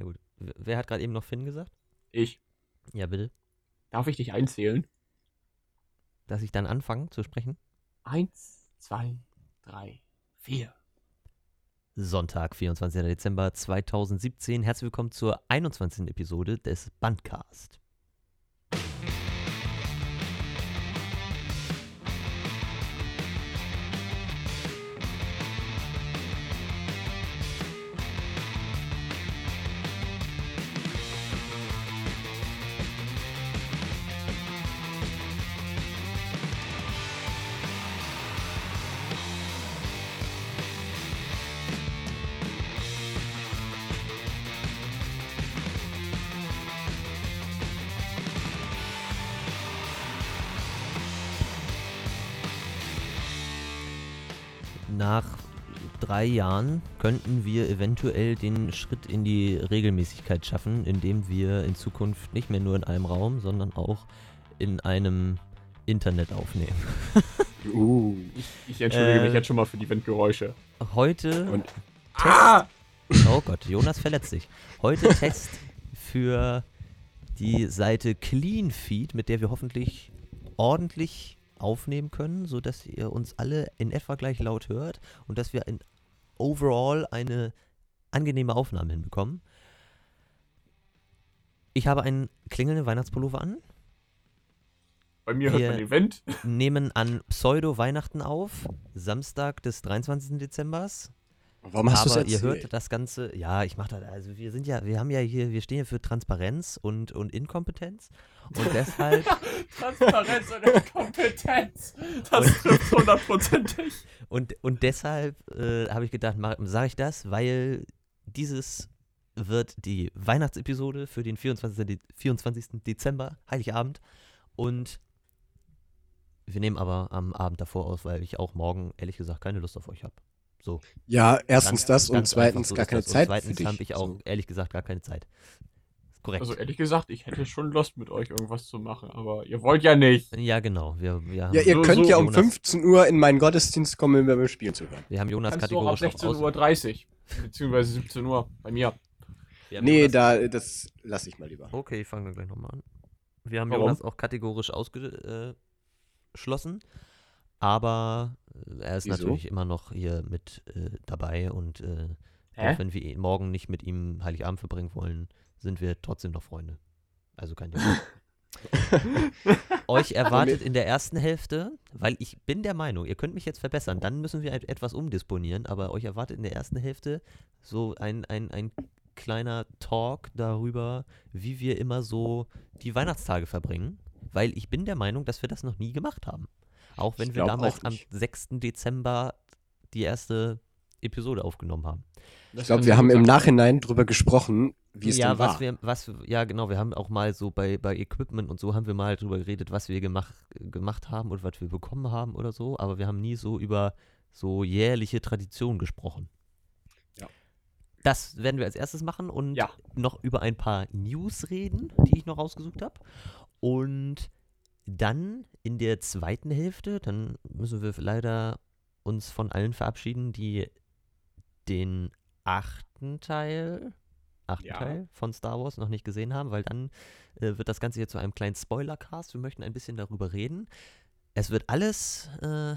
Ja gut. Wer hat gerade eben noch Finn gesagt? Ich. Ja, bitte. Darf ich dich einzählen? Dass ich dann anfange zu sprechen? Eins, zwei, drei, vier. Sonntag, 24. Dezember 2017. Herzlich willkommen zur 21. Episode des Bandcast. Drei Jahren könnten wir eventuell den Schritt in die Regelmäßigkeit schaffen, indem wir in Zukunft nicht mehr nur in einem Raum, sondern auch in einem Internet aufnehmen. Uh. Ich, ich entschuldige Äh. mich jetzt schon mal für die Windgeräusche. Heute Und- Ah! Oh Gott, Jonas verletzt sich. Heute Test für die Seite CleanFeed, mit der wir hoffentlich ordentlich aufnehmen können, sodass ihr uns alle in etwa gleich laut hört und dass wir in overall eine angenehme Aufnahme hinbekommen. Ich habe einen klingelnden Weihnachtspullover an, Bei mir hört Wir- man den Wind. nehmen an Pseudo-Weihnachten auf, Samstag des 23. Dezembers. Warum hast du es Aber ihr hört das Ganze, ja, ich mache das, also wir sind ja, wir haben ja hier, wir stehen ja für Transparenz und, und Inkompetenz und deshalb, Transparenz und Kompetenz. Das trifft hundertprozentig. und, und deshalb äh, habe ich gedacht, sage ich das, weil dieses wird die Weihnachtsepisode für den 24. De 24. Dezember, Heiligabend und wir nehmen aber am Abend davor aus, weil ich auch morgen, ehrlich gesagt, keine Lust auf euch habe. So. Ja, erstens Ganz- das und zweitens so gar keine das. Zeit Und zweitens habe ich auch, So. ehrlich gesagt, gar keine Zeit. Korrekt. Also ehrlich gesagt, ich hätte schon Lust mit euch irgendwas zu machen, aber ihr wollt ja nicht. ja, genau. Wir, wir haben, Ja, ihr So, könnt so, ja um Jonas. 15 Uhr in meinen Gottesdienst kommen, um beim Spielen zu hören. wir haben Jonas ab kategorisch auch aus, 16.30 Uhr, beziehungsweise 17 Uhr bei mir. wir haben Nee, Jonas, da, das lasse ich mal lieber. Okay, ich fange dann gleich nochmal an. Wir haben Warum? Jonas auch kategorisch ausgeschlossen, aber äh, er ist Wieso? natürlich immer noch hier mit äh, dabei und äh, auch wenn wir morgen nicht mit ihm Heiligabend verbringen wollen, sind wir trotzdem noch Freunde. Also kein Ding. Euch erwartet in der ersten Hälfte, weil ich bin der Meinung, ihr könnt mich jetzt verbessern, dann müssen wir et- etwas umdisponieren, aber euch erwartet in der ersten Hälfte so ein, ein, ein kleiner Talk darüber, wie wir immer so die Weihnachtstage verbringen, weil ich bin der Meinung, dass wir das noch nie gemacht haben. Auch wenn Ich wir damals am nicht. 6. Dezember die erste Episode aufgenommen haben. Ich glaube, wir haben im Nachhinein drüber gesprochen, wie es ja, denn was war. wir, was, wir- ja, genau, wir haben auch mal so bei, bei Equipment und so haben wir mal drüber geredet, was wir gemacht, gemacht haben und was wir bekommen haben oder so, aber wir haben nie so über so jährliche Traditionen gesprochen. Ja. Das werden wir als erstes machen und Ja. noch über ein paar News reden, die ich noch rausgesucht habe. Und dann in der zweiten Hälfte, dann müssen wir leider uns von allen verabschieden, die den achten Teil, achten Ja. Teil von Star Wars noch nicht gesehen haben, weil dann äh, wird das Ganze hier zu einem kleinen Spoilercast. Wir möchten ein bisschen darüber reden. Es wird alles äh,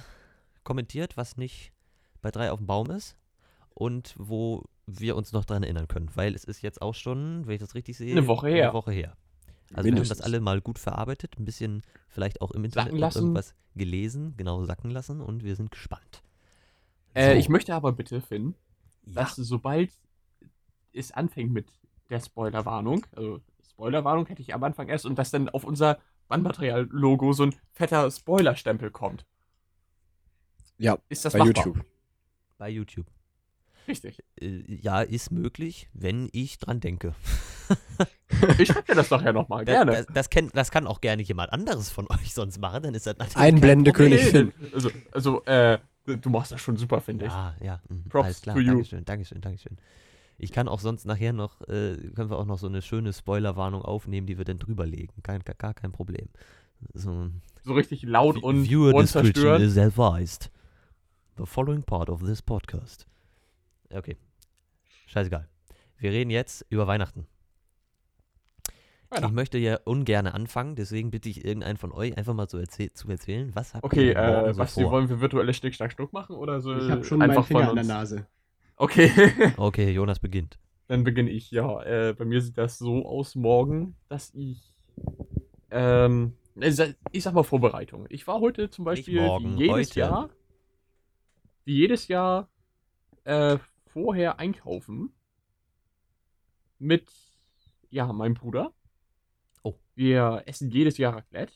kommentiert, was nicht bei drei auf dem Baum ist und wo wir uns noch dran erinnern können, weil es ist jetzt auch schon, wenn ich das richtig sehe, Eine Woche her. Eine Woche her. Also wir haben das Mindestens. alle mal gut verarbeitet, ein bisschen vielleicht auch im Internet irgendwas gelesen, genau sacken lassen und wir sind gespannt. Äh, So, ich möchte aber bitte, Finn, ja, dass sobald es anfängt mit der Spoilerwarnung, also Spoilerwarnung hätte ich am Anfang erst und dass dann auf unser Bandmaterial-Logo so ein fetter Spoilerstempel kommt. Ja, Ist das bei machbar? YouTube. bei YouTube. Richtig. Äh, ja, ist möglich, wenn ich dran denke. Ich schreib dir das doch ja nochmal, Das, gerne. das, das, kenn, das kann auch gerne jemand anderes von euch sonst machen, dann ist das natürlich Einblende kein Problem. König Finn. Also, also, äh, du machst das schon super, finde ich. Ja, ja. mhm, Props alles klar. to you. Dankeschön, Dankeschön, Dankeschön. Ich kann auch sonst nachher noch, äh, können wir auch noch so eine schöne Spoilerwarnung aufnehmen, die wir dann drüberlegen. Kein, gar- kein Problem. So, So richtig laut und Viewer unzerstört. is advised. The following part of this podcast. Okay. Scheißegal. wir reden jetzt über Weihnachten. Ich Weihnachten. möchte ja ungern anfangen, deswegen bitte ich irgendeinen von euch einfach mal so erzähl zu erzählen, was habt Okay, ihr äh, so Basti, vor? wollen wir virtuelle Schnick, Schnack, Schnuck machen oder so? Ich habe schon meinen einfach Finger an der? Nase. Okay, Okay, Jonas beginnt. dann beginne ich. Ja, äh, bei mir sieht das so aus morgen, dass ich, ähm, ich sag mal Vorbereitung. Ich war heute zum Beispiel morgen, wie jedes heute. Jahr, wie jedes Jahr äh, vorher einkaufen mit, ja, meinem Bruder. Oh. Wir essen jedes Jahr Raclette.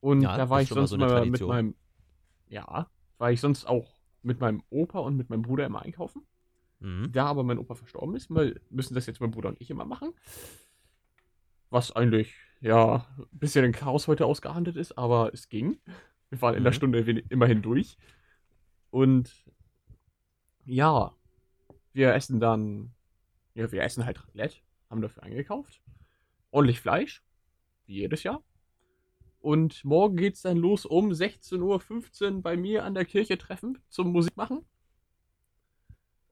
Und Ja, da war ich sonst so mit meinem, ja, war ich sonst auch mit meinem Opa und mit meinem Bruder immer einkaufen. Mhm. Da aber mein Opa verstorben ist, müssen das jetzt mein Bruder und ich immer machen. Was eigentlich, ja, ein bisschen ein Chaos heute ausgehandelt ist, aber es ging. Wir waren in der Mhm. Stunde immerhin durch. Und ja, wir essen dann, ja, wir essen halt Raclette, haben dafür eingekauft. Ordentlich Fleisch, wie jedes Jahr. Und morgen geht's dann los um 16.15 Uhr bei mir an der Kirche treffen zum Musik machen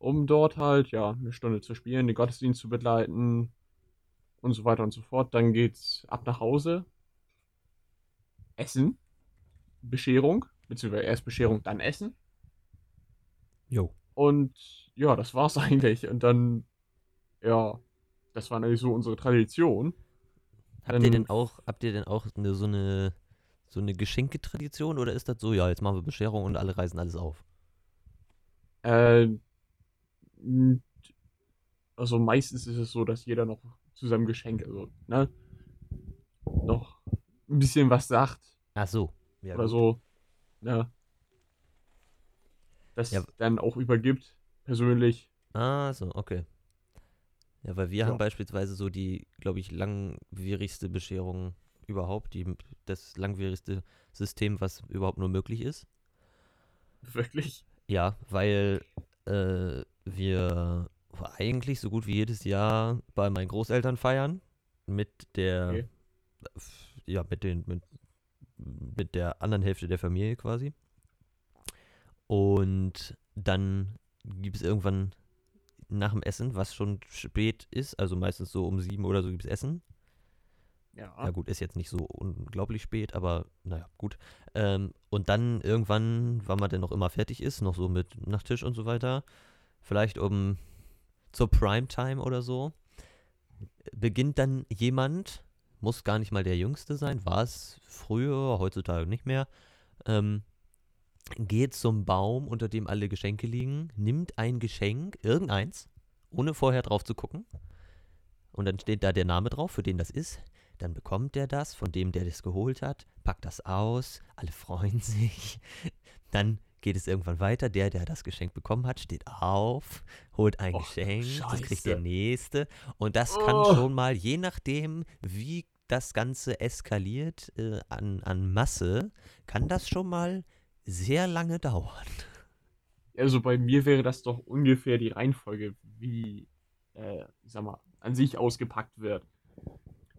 um dort halt, ja, eine Stunde zu spielen, den Gottesdienst zu begleiten und so weiter und so fort. Dann geht's ab nach Hause. Essen. Bescherung. Beziehungsweise erst Bescherung, dann Essen. Jo. Und ja, das war's eigentlich. Und dann, ja, das war natürlich so unsere Tradition. Habt ihr Dann- denn auch, habt ihr denn auch eine, so eine so eine Geschenketradition oder ist das so, ja, jetzt machen wir Bescherung und alle reisen alles auf? Äh, also meistens ist es so, dass jeder noch zu seinem Geschenk, also, ne, noch ein bisschen was sagt. Ach so. Ja, oder gut. so, ne, das Ja. dann auch übergibt, persönlich. Ah, so, okay. Ja, weil wir Ja. haben beispielsweise so die, glaube ich, langwierigste Bescherung überhaupt, die, das langwierigste System, was überhaupt nur möglich ist. Wirklich. Ja, weil äh, wir eigentlich so gut wie jedes Jahr bei meinen Großeltern feiern mit der Okay. ja mit den mit, mit der anderen Hälfte der Familie quasi. Und dann gibt es irgendwann nach dem Essen, was schon spät ist, also meistens so um sieben oder so gibt es Essen. Ja. Ja gut, ist jetzt nicht so unglaublich spät, aber naja, gut. Ähm, und dann irgendwann, wann man denn noch immer fertig ist, noch so mit Nachttisch und so weiter, vielleicht um zur Primetime oder so, beginnt dann jemand, muss gar nicht mal der Jüngste sein, war es früher, heutzutage nicht mehr, ähm, geht zum Baum, unter dem alle Geschenke liegen, nimmt ein Geschenk, irgendeins, ohne vorher drauf zu gucken. Und dann steht da der Name drauf, für den das ist. Dann bekommt der das von dem, der das geholt hat, packt das aus, alle freuen sich. Dann geht es irgendwann weiter. Der, der das Geschenk bekommen hat, steht auf, holt ein Och, Geschenk, das kriegt der Scheiße. nächste. Und das kann Oh. schon mal, je nachdem, wie das Ganze eskaliert äh, an, an Masse, kann das schon mal sehr lange dauern. Also bei mir wäre das doch ungefähr die Reihenfolge, wie, äh, ich sag mal, an sich ausgepackt wird.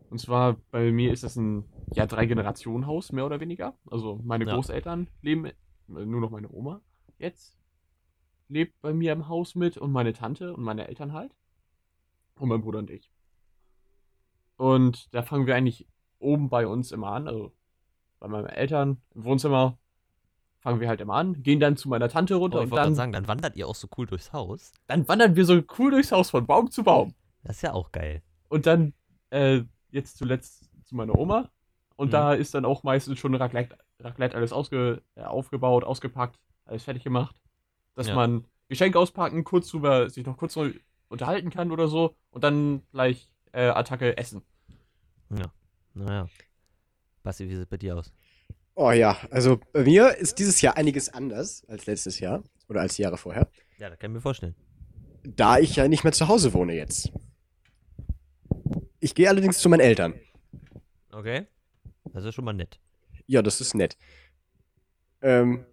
Und zwar bei mir ist das ein, ja, Drei-Generationen-Haus, mehr oder weniger. Also meine Ja. Großeltern leben, äh, nur noch meine Oma jetzt, lebt bei mir im Haus mit und meine Tante und meine Eltern halt. Und mein Bruder und ich. Und da fangen wir eigentlich oben bei uns immer an, also bei meinen Eltern im Wohnzimmer fangen wir halt immer an, gehen dann zu meiner Tante runter Oh, ich und wollte dann sagen, dann wandert ihr auch so cool durchs Haus. dann wandern wir so cool durchs Haus von Baum zu Baum. Das ist ja auch geil. Und dann äh, jetzt zuletzt zu meiner Oma. Und Mhm. da ist dann auch meistens schon Raclette, Raclette alles ausge, äh, aufgebaut, ausgepackt, alles fertig gemacht. Dass Ja. man Geschenk auspacken, kurz drüber, sich noch kurz unterhalten kann oder so. Und dann gleich äh, Attacke essen. Naja. Basti, wie sieht es bei dir aus? Oh ja, also bei mir ist dieses Jahr einiges anders als letztes Jahr oder als die Jahre vorher, Ja, das kann ich mir vorstellen. da ich ja nicht mehr zu Hause wohne jetzt. Ich gehe allerdings zu meinen Eltern. Okay. Das ist schon mal nett. Ja, das ist nett. Ähm,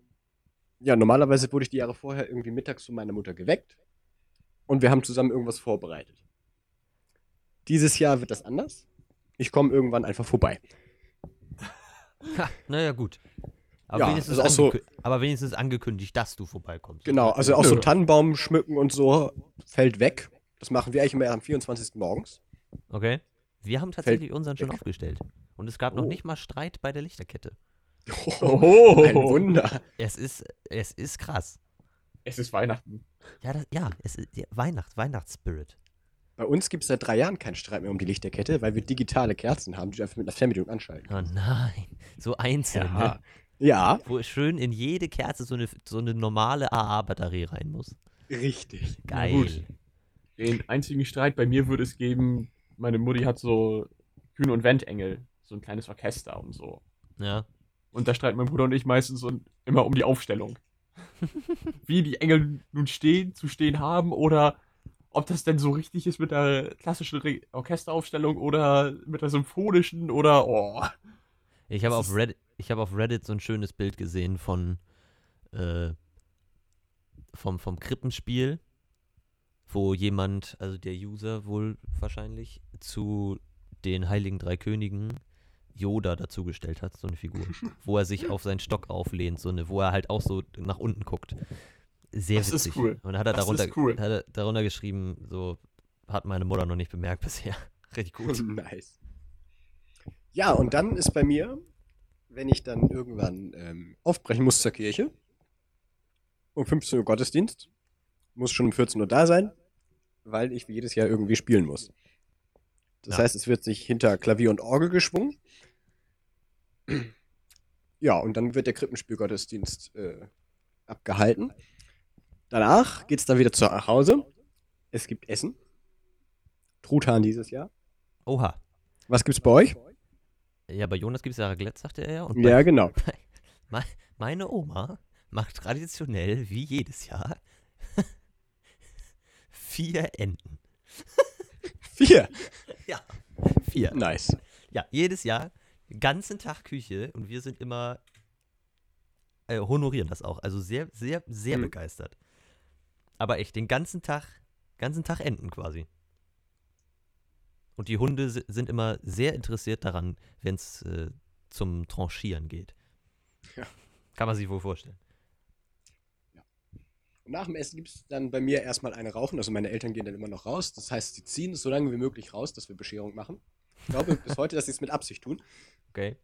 ja, normalerweise wurde ich die Jahre vorher irgendwie mittags von meiner Mutter geweckt und wir haben zusammen irgendwas vorbereitet. Dieses Jahr wird das anders. Ich komme irgendwann einfach vorbei. Ha, naja, gut. Aber, Ja, wenigstens also auch so- aber wenigstens angekündigt, dass du vorbeikommst. Genau, also auch so Nö. Tannenbaum schmücken und so fällt weg. Das machen wir eigentlich immer am 24. morgens. Okay. Wir haben tatsächlich unseren schon weg. aufgestellt. Und es gab noch Oh. nicht mal Streit bei der Lichterkette. Oh. ein Wunder. Es ist, es ist krass. Es ist Weihnachten. Ja, das, ja, es ist ja, Weihnacht, Weihnachtsspirit. Bei uns gibt es seit drei Jahren keinen Streit mehr um die Lichterkette, weil wir digitale Kerzen haben, die du einfach mit einer Fernbedienung anschalten Oh nein, so einzeln, Ja. ne? Ja, wo schön in jede Kerze so eine, so eine normale AA-Batterie rein muss. richtig. Geil. gut. Den einzigen Streit bei mir würde es geben, meine Mutti hat so Kühn- und Wendengel, so ein kleines Orchester und so. Ja. Und da streiten mein Bruder und ich meistens und immer um die Aufstellung. Wie die Engel nun stehen, zu stehen haben oder ob das denn so richtig ist mit der klassischen Re Orchesteraufstellung oder mit der symphonischen oder oh. Ich habe auf Reddit, ich habe auf Reddit so ein schönes Bild gesehen von äh, vom, vom Krippenspiel, wo jemand, also der User wohl wahrscheinlich, zu den Heiligen Drei Königen Yoda dazugestellt hat, so eine Figur, wo er sich auf seinen Stock auflehnt, so eine, wo er halt auch so nach unten guckt. Sehr Das ist witzig. cool. Und dann hat er Das darunter, ist cool. hat er darunter geschrieben, so hat meine Mutter noch nicht bemerkt bisher. Richtig gut. nice. Ja, und dann ist bei mir, wenn ich dann irgendwann ähm, aufbrechen muss zur Kirche, um 15 Uhr Gottesdienst, muss schon um 14 Uhr da sein, weil ich wie jedes Jahr irgendwie spielen muss. Das Ja. heißt, es wird sich hinter Klavier und Orgel geschwungen. Ja, und dann wird der Krippenspielgottesdienst äh, abgehalten. Danach geht's dann wieder zu Hause. Es gibt Essen. Truthahn dieses Jahr. Oha. Was gibt's bei euch? Ja, bei Jonas gibt es ja Raclette, sagte er ja. Und Ja, bei, genau. Me- Meine Oma macht traditionell, wie jedes Jahr, vier Enten. Vier. Vier. Nice. Ja, jedes Jahr, ganzen Tag Küche und wir sind immer, äh, honorieren das auch. Also sehr, sehr, sehr Mhm. begeistert. Aber echt, den ganzen Tag, ganzen Tag Enten quasi. Und die Hunde si- sind immer sehr interessiert daran, wenn es äh, zum Tranchieren geht. Ja. Kann man sich wohl vorstellen. Und nach dem Essen gibt es dann bei mir erstmal eine Rauchen. Also meine Eltern gehen dann immer noch raus. Das heißt, sie ziehen es so lange wie möglich raus, dass wir Bescherung machen. Ich glaube bis heute, dass sie es mit Absicht tun. Okay.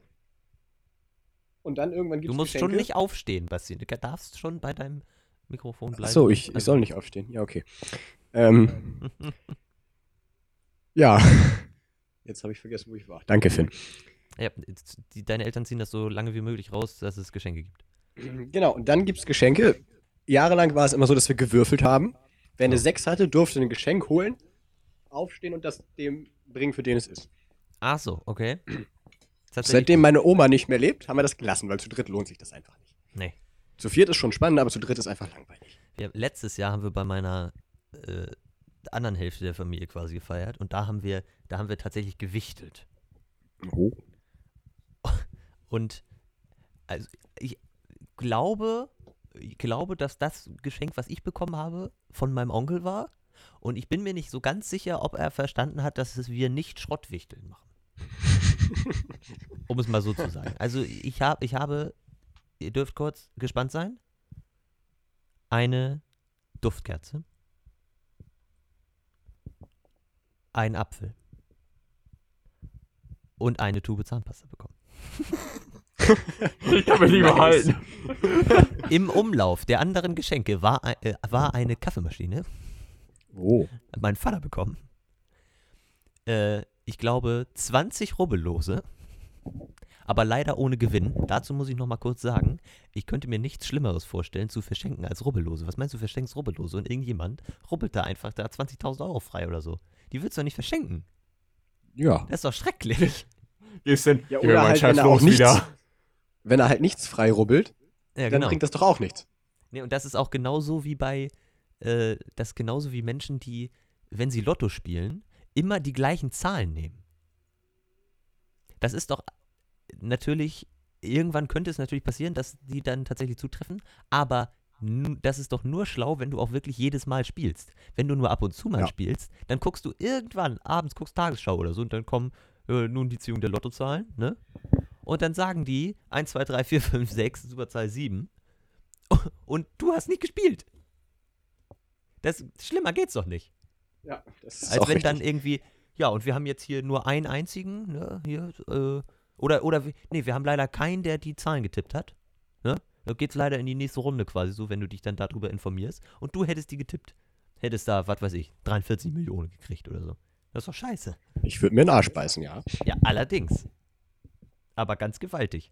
Und dann irgendwann gibt Du es musst Geschenke. schon nicht aufstehen, Basti. Du darfst schon bei deinem Mikrofon bleiben. Achso, ich, ich Also- soll nicht aufstehen. Ja, okay. Ähm, ja. Jetzt habe ich vergessen, wo ich war. Danke, Finn. Ja, die, deine Eltern ziehen das so lange wie möglich raus, dass es Geschenke gibt. Genau, und dann gibt es Geschenke. Jahrelang war es immer so, dass wir gewürfelt haben. Wer eine Ja. 6 hatte, durfte ein Geschenk holen, aufstehen und das dem bringen, für den es ist. Ach so, okay. Seitdem meine Oma nicht mehr lebt, haben wir das gelassen, weil zu dritt lohnt sich das einfach nicht. Nee. Zu viert ist schon spannend, aber zu dritt ist einfach langweilig. Wir, letztes Jahr haben wir bei meiner äh, anderen Hälfte der Familie quasi gefeiert und da haben wir, da haben wir tatsächlich gewichtelt. Oh. Und also ich glaube, ich glaube, dass das Geschenk, was ich bekommen habe, von meinem Onkel war. Und ich bin mir nicht so ganz sicher, ob er verstanden hat, dass es wir nicht Schrottwichteln machen. um es mal so zu sagen. Also ich, hab, ich habe, ihr dürft kurz gespannt sein, eine Duftkerze, ein Apfel und eine Tube Zahnpasta bekommen. Ich kann mich nicht behalten. Im Umlauf der anderen Geschenke war, äh, war eine Kaffeemaschine, Oh. hat mein Vater bekommen. Äh, ich glaube 20 Rubbellose, aber leider ohne Gewinn. Dazu muss ich noch mal kurz sagen, ich könnte mir nichts Schlimmeres vorstellen zu verschenken als Rubbellose. Was meinst du, verschenkst Rubbellose und irgendjemand rubbelt da einfach da 20.000 Euro frei oder so? Die willst du doch nicht verschenken. Ja. Das ist doch schrecklich. Gehst denn? Ja, oder halt, wenn er auch nichts, wieder. wenn er halt nichts frei rubbelt, Ja, dann genau. bringt das doch auch nichts. Nee, und das ist auch genauso wie bei, äh, das ist genauso wie Menschen, die, wenn sie Lotto spielen, immer die gleichen Zahlen nehmen. Das ist doch natürlich, irgendwann könnte es natürlich passieren, dass die dann tatsächlich zutreffen, aber das ist doch nur schlau, wenn du auch wirklich jedes Mal spielst. Wenn du nur ab und zu mal Ja. spielst, dann guckst du irgendwann, abends guckst Tagesschau oder so und dann kommen äh, nun die Ziehung der Lottozahlen, ne? Und dann sagen die 1, 2, 3, 4, 5, 6, Superzahl 7 und du hast nicht gespielt. Das, schlimmer geht's doch nicht. Ja, das ist Als wenn dann richtig. irgendwie, ja, und wir haben jetzt hier nur einen einzigen, ne, hier, äh, oder, oder, wir- nee, wir haben leider keinen, der die Zahlen getippt hat, ne? Da geht's leider in die nächste Runde quasi so, wenn du dich dann darüber informierst. Und du hättest die getippt. Hättest da, was weiß ich, 43 Millionen gekriegt oder so. Das ist doch scheiße. Ich würde mir den Arsch beißen, ja. Ja, allerdings. Aber ganz gewaltig.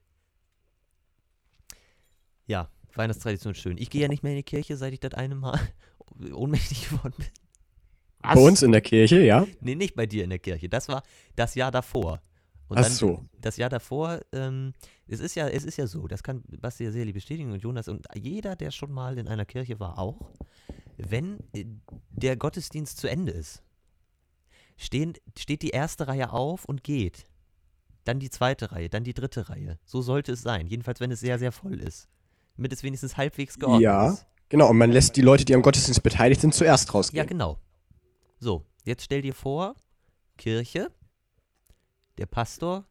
Ja, Weihnachtstradition ist schön. Ich gehe ja nicht mehr in die Kirche, seit ich das eine Mal ohnmächtig geworden bin. Bei uns in der Kirche, ja. Nee, nicht bei dir in der Kirche. Das war das Jahr davor. Und Ach dann, so. Das Jahr davor, ähm, es ist ja, es ist ja so, das kann Basti ja sehr bestätigen und Jonas und jeder, der schon mal in einer Kirche war, auch, wenn äh, der Gottesdienst zu Ende ist, stehen, steht die erste Reihe auf und geht. Dann die zweite Reihe, dann die dritte Reihe. So sollte es sein. Jedenfalls, wenn es sehr, sehr voll ist. Damit es wenigstens halbwegs geordnet Ja. ist. Genau, und man lässt die Leute, die am Gottesdienst beteiligt sind, zuerst Ja, rausgehen. genau. So, jetzt stell dir vor, Kirche, der Pastor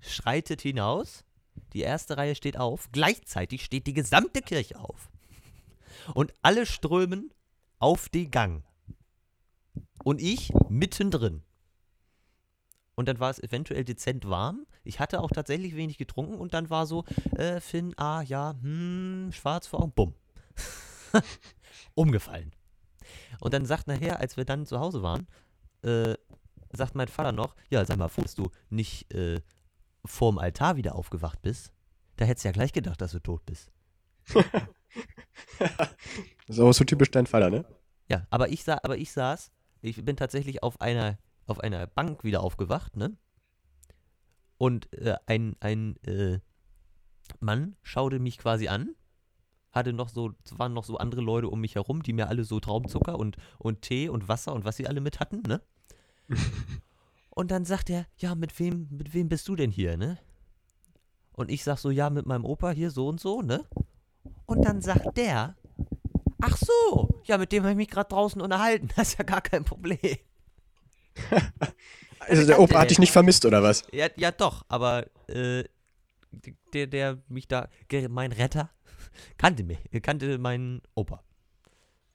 schreitet hinaus, die erste Reihe steht auf, gleichzeitig steht die gesamte Kirche auf. Und alle strömen auf den Gang. Und ich mittendrin. Und dann war es eventuell dezent warm. Ich hatte auch tatsächlich wenig getrunken und dann war so, äh, Finn, ah, ja, hm, schwarz vor Augen, bumm. Umgefallen. Und dann sagt nachher, als wir dann zu Hause waren, äh, sagt mein Vater noch, ja, sag mal, froh, dass du nicht äh, vorm Altar wieder aufgewacht bist. Da hättest du ja gleich gedacht, dass du tot bist. Das ist auch so typisch dein Vater, ne? Ja, aber ich, sa aber ich saß, ich bin tatsächlich auf einer, auf einer Bank wieder aufgewacht, ne? Und äh, ein, ein äh, Mann schaute mich quasi an, hatte noch so, es waren noch so andere Leute um mich herum, die mir alle so Traumzucker und, und Tee und Wasser und was sie alle mit hatten, ne? und dann sagt er, ja, mit wem, mit wem bist du denn hier, ne? Und ich sag so, ja, mit meinem Opa hier so und so, ne? Und dann sagt der, ach so, ja, mit dem habe ich mich gerade draußen unterhalten, das ist ja gar kein Problem. Also der Opa hat dich nicht vermisst, oder was? Ja, ja doch, aber äh, der, der mich da, mein Retter, kannte mich, kannte meinen Opa.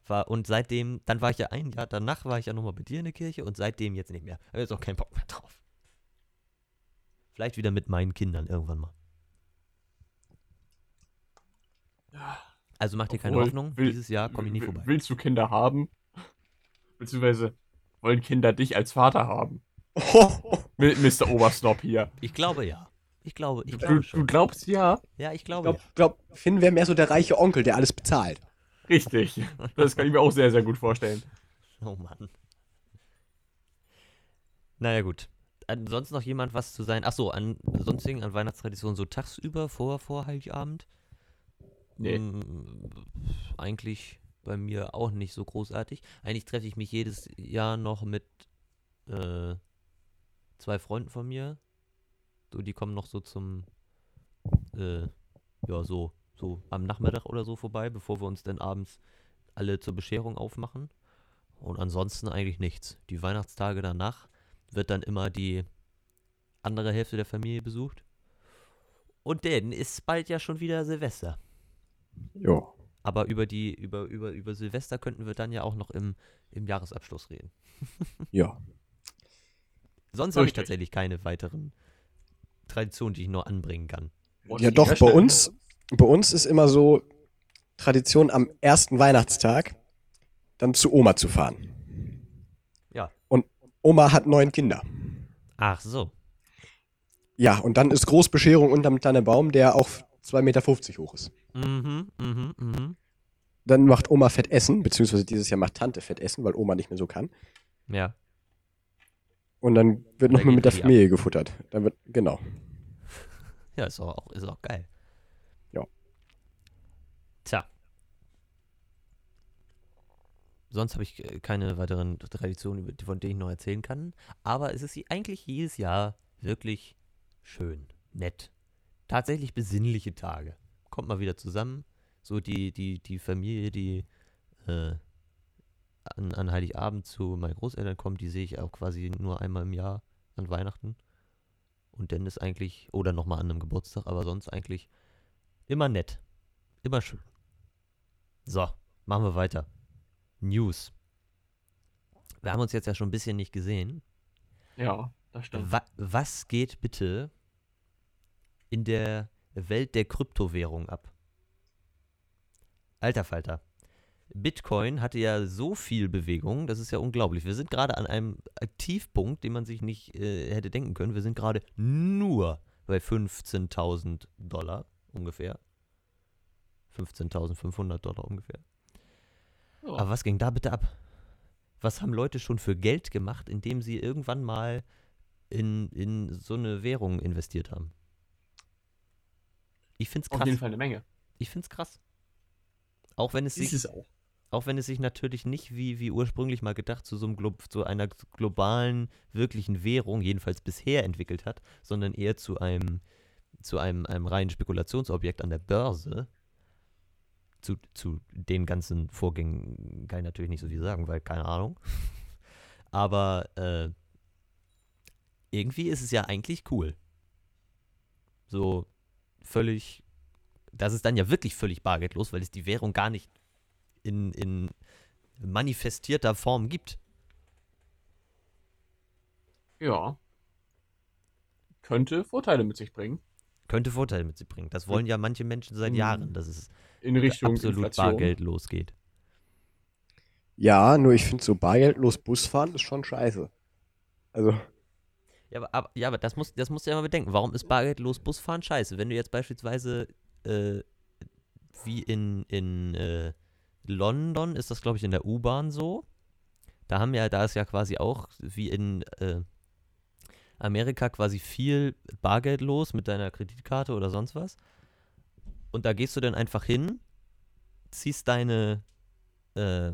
War, und seitdem, dann war ich ja ein Jahr danach, war ich ja nochmal bei dir in der Kirche und seitdem jetzt nicht mehr. Habe jetzt auch keinen Bock mehr drauf. Vielleicht wieder mit meinen Kindern irgendwann mal. Also mach dir keine Obwohl, Hoffnung, will- dieses Jahr komme ich nie Will- vorbei. Willst du Kinder haben? Beziehungsweise wollen Kinder dich als Vater haben? Mr. Obersnob hier. Ich glaube ja. Ich glaube, ich Du, glaube du schon. glaubst ja? Ja, ich Ich glaube glaub, glaub, Finn wäre mehr so der reiche Onkel, der alles bezahlt. Richtig. Das kann ich mir auch sehr, sehr gut vorstellen. Oh Mann. Naja, gut. Ansonsten noch jemand was zu sein? Achso, an sonstigen, an Weihnachtstraditionen so tagsüber vor, vor Heiligabend? Nee. Mm, eigentlich bei mir auch nicht so großartig. Eigentlich treffe ich mich jedes Jahr noch mit äh, zwei Freunden von mir. So, die kommen noch so zum, äh, ja, so, so am Nachmittag oder so vorbei, bevor wir uns dann abends alle zur Bescherung aufmachen. Und ansonsten eigentlich nichts. Die Weihnachtstage danach wird dann immer die andere Hälfte der Familie besucht. Und dann ist bald ja schon wieder Silvester. Jo. Aber über die, über, über, über Silvester könnten wir dann ja auch noch im, im Jahresabschluss reden. Ja. Sonst habe ich tatsächlich keine weiteren Traditionen, die ich noch anbringen kann. Und Ja, doch, bei uns, bei uns ist immer so Tradition am ersten Weihnachtstag dann zu Oma zu fahren. Ja. Und Oma hat neun Kinder. Ach so. Ja, und dann ist Großbescherung unterm Tannebaum, der auch 2,50 Meter hoch ist. Mhm, mhm, mhm. Dann macht Oma Fett essen, beziehungsweise dieses Jahr macht Tante Fett essen, weil Oma nicht mehr so kann. Ja. Und dann wird Da noch mal geht mit der die ab. Familie gefuttert. Dann wird, genau. Ja, ist auch, ist auch geil. Ja. Tja. Sonst habe ich äh, keine weiteren Traditionen, von denen ich noch erzählen kann. Aber es ist eigentlich jedes Jahr wirklich schön, nett. Tatsächlich besinnliche Tage. Kommt mal wieder zusammen. So die, die, die Familie, die äh, an, an Heiligabend zu meinen Großeltern kommt, die sehe ich auch quasi nur einmal im Jahr an Weihnachten. Und dann ist eigentlich, oder nochmal an einem Geburtstag, aber sonst eigentlich immer nett. Immer schön. So, machen wir weiter. News. wir haben uns jetzt ja schon ein bisschen nicht gesehen. Ja, das stimmt. Wa was geht bitte in der Welt der Kryptowährung ab? Alter Falter. Bitcoin hatte ja so viel Bewegung, das ist ja unglaublich. Wir sind gerade an einem Tiefpunkt, den man sich nicht äh, hätte denken können. Wir sind gerade nur bei 15.000 Dollar ungefähr. 15.500 Dollar ungefähr. Ja. Aber was ging da bitte ab? Was haben Leute schon für Geld gemacht, indem sie irgendwann mal in, in so eine Währung investiert haben? Ich find's Auf krass. jeden Fall eine Menge. Ich find's krass. Auch wenn es Ist sich, es auch. auch wenn es sich natürlich nicht wie, wie ursprünglich mal gedacht zu so einem Glo zu einer globalen, wirklichen Währung, jedenfalls bisher entwickelt hat, sondern eher zu einem, zu einem, einem reinen Spekulationsobjekt an der Börse. Zu, zu den ganzen Vorgängen kann ich natürlich nicht so viel sagen, weil keine Ahnung. Aber äh, irgendwie ist es ja eigentlich cool. So völlig, das ist dann ja wirklich völlig bargeldlos, weil es die Währung gar nicht in, in manifestierter Form gibt. Ja. Könnte Vorteile mit sich bringen. Könnte Vorteile mit sich bringen. Das wollen ja manche Menschen seit Mhm. Jahren, dass es In Richtung absolut Inflation. bargeldlos geht. Ja, nur ich finde so bargeldlos Busfahren ist schon scheiße. Also, Ja, aber, aber, ja, aber das musst das musst du ja mal bedenken. Warum ist bargeldlos Busfahren scheiße? Wenn du jetzt beispielsweise äh, wie in, in äh, London ist das, glaube ich, in der U-Bahn so. Da haben ja, da ist ja quasi auch wie in äh, Amerika quasi viel bargeldlos mit deiner Kreditkarte oder sonst was. Und da gehst du dann einfach hin, ziehst deine, äh,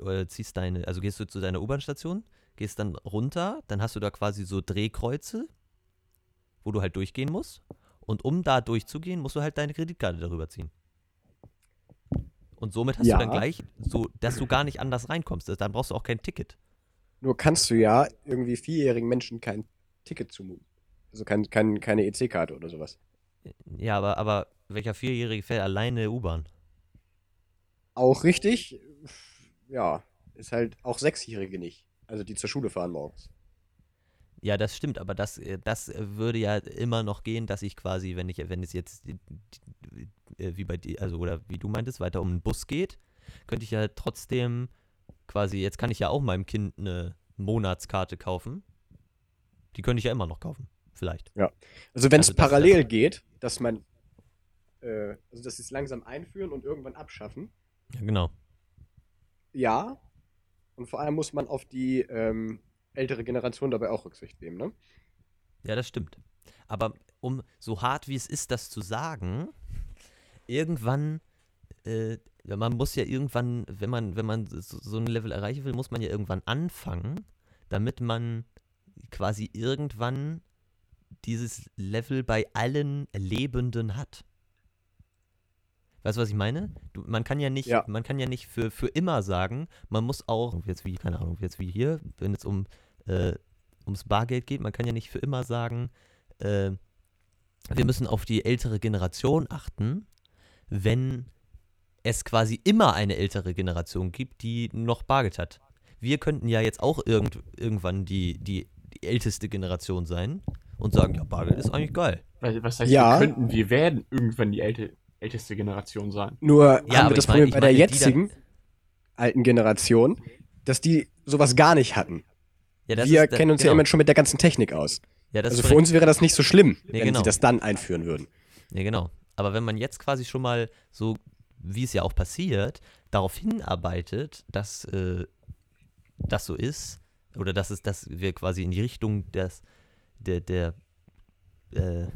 oder ziehst deine, also gehst du zu deiner U-Bahn-Station, gehst dann runter, dann hast du da quasi so Drehkreuze, wo du halt durchgehen musst. Und um da durchzugehen, musst du halt deine Kreditkarte darüber ziehen. Und somit hast Ja. du dann gleich so, dass du gar nicht anders reinkommst. Dann brauchst du auch kein Ticket. nur kannst du ja irgendwie vierjährigen Menschen kein Ticket zumuten. Also kein, kein, keine EC-Karte oder sowas. Ja, aber, aber welcher Vierjährige fährt alleine U-Bahn? Auch richtig, ja, ist halt auch Sechsjährige nicht. Also die zur Schule fahren morgens. Ja, das stimmt, aber das, äh, das äh, würde ja immer noch gehen, dass ich quasi, wenn ich, wenn es jetzt äh, wie bei dir, also oder wie du meintest, weiter um den Bus geht, könnte ich ja trotzdem quasi, jetzt kann ich ja auch meinem Kind eine Monatskarte kaufen. Die könnte ich ja immer noch kaufen, vielleicht. Also wenn es Also das- parallel geht, dass man, äh, also dass sie es langsam einführen und irgendwann abschaffen, Ja, genau. ja. Und vor allem muss man auf die ähm, ältere Generation dabei auch Rücksicht nehmen, ne? Ja, das stimmt. Aber um so hart wie es ist, das zu sagen, irgendwann, äh, ja, man muss ja irgendwann, wenn man, wenn man so, so ein Level erreichen will, muss man ja irgendwann anfangen, damit man quasi irgendwann dieses Level bei allen Lebenden hat. Weißt du, was ich meine? Du, man kann ja nicht, Ja. man kann ja nicht für, für immer sagen, man muss auch, jetzt wie, keine Ahnung, jetzt wie hier, wenn es um, äh, ums Bargeld geht, man kann ja nicht für immer sagen, äh, wir müssen auf die ältere Generation achten, wenn es quasi immer eine ältere Generation gibt, die noch Bargeld hat. Wir könnten ja jetzt auch irgend, irgendwann die, die, die älteste Generation sein und sagen, ja, Bargeld ist eigentlich geil. Was heißt, Ja. wir könnten, wir werden irgendwann die älte, älteste Generation sein. Nur Ja, haben aber wir das Problem bei der jetzigen alten Generation, dass die sowas gar nicht hatten. Ja, das wir kennen uns ja genau. immer schon mit der ganzen Technik aus. Ja, das Also für uns wäre das nicht so schlimm, Nee, wenn genau. sie das dann einführen würden. Ja, genau. Aber wenn man jetzt quasi schon mal so, wie es ja auch passiert, darauf hinarbeitet, dass äh, das so ist, oder dass es, dass wir quasi in die Richtung des, der, der, äh,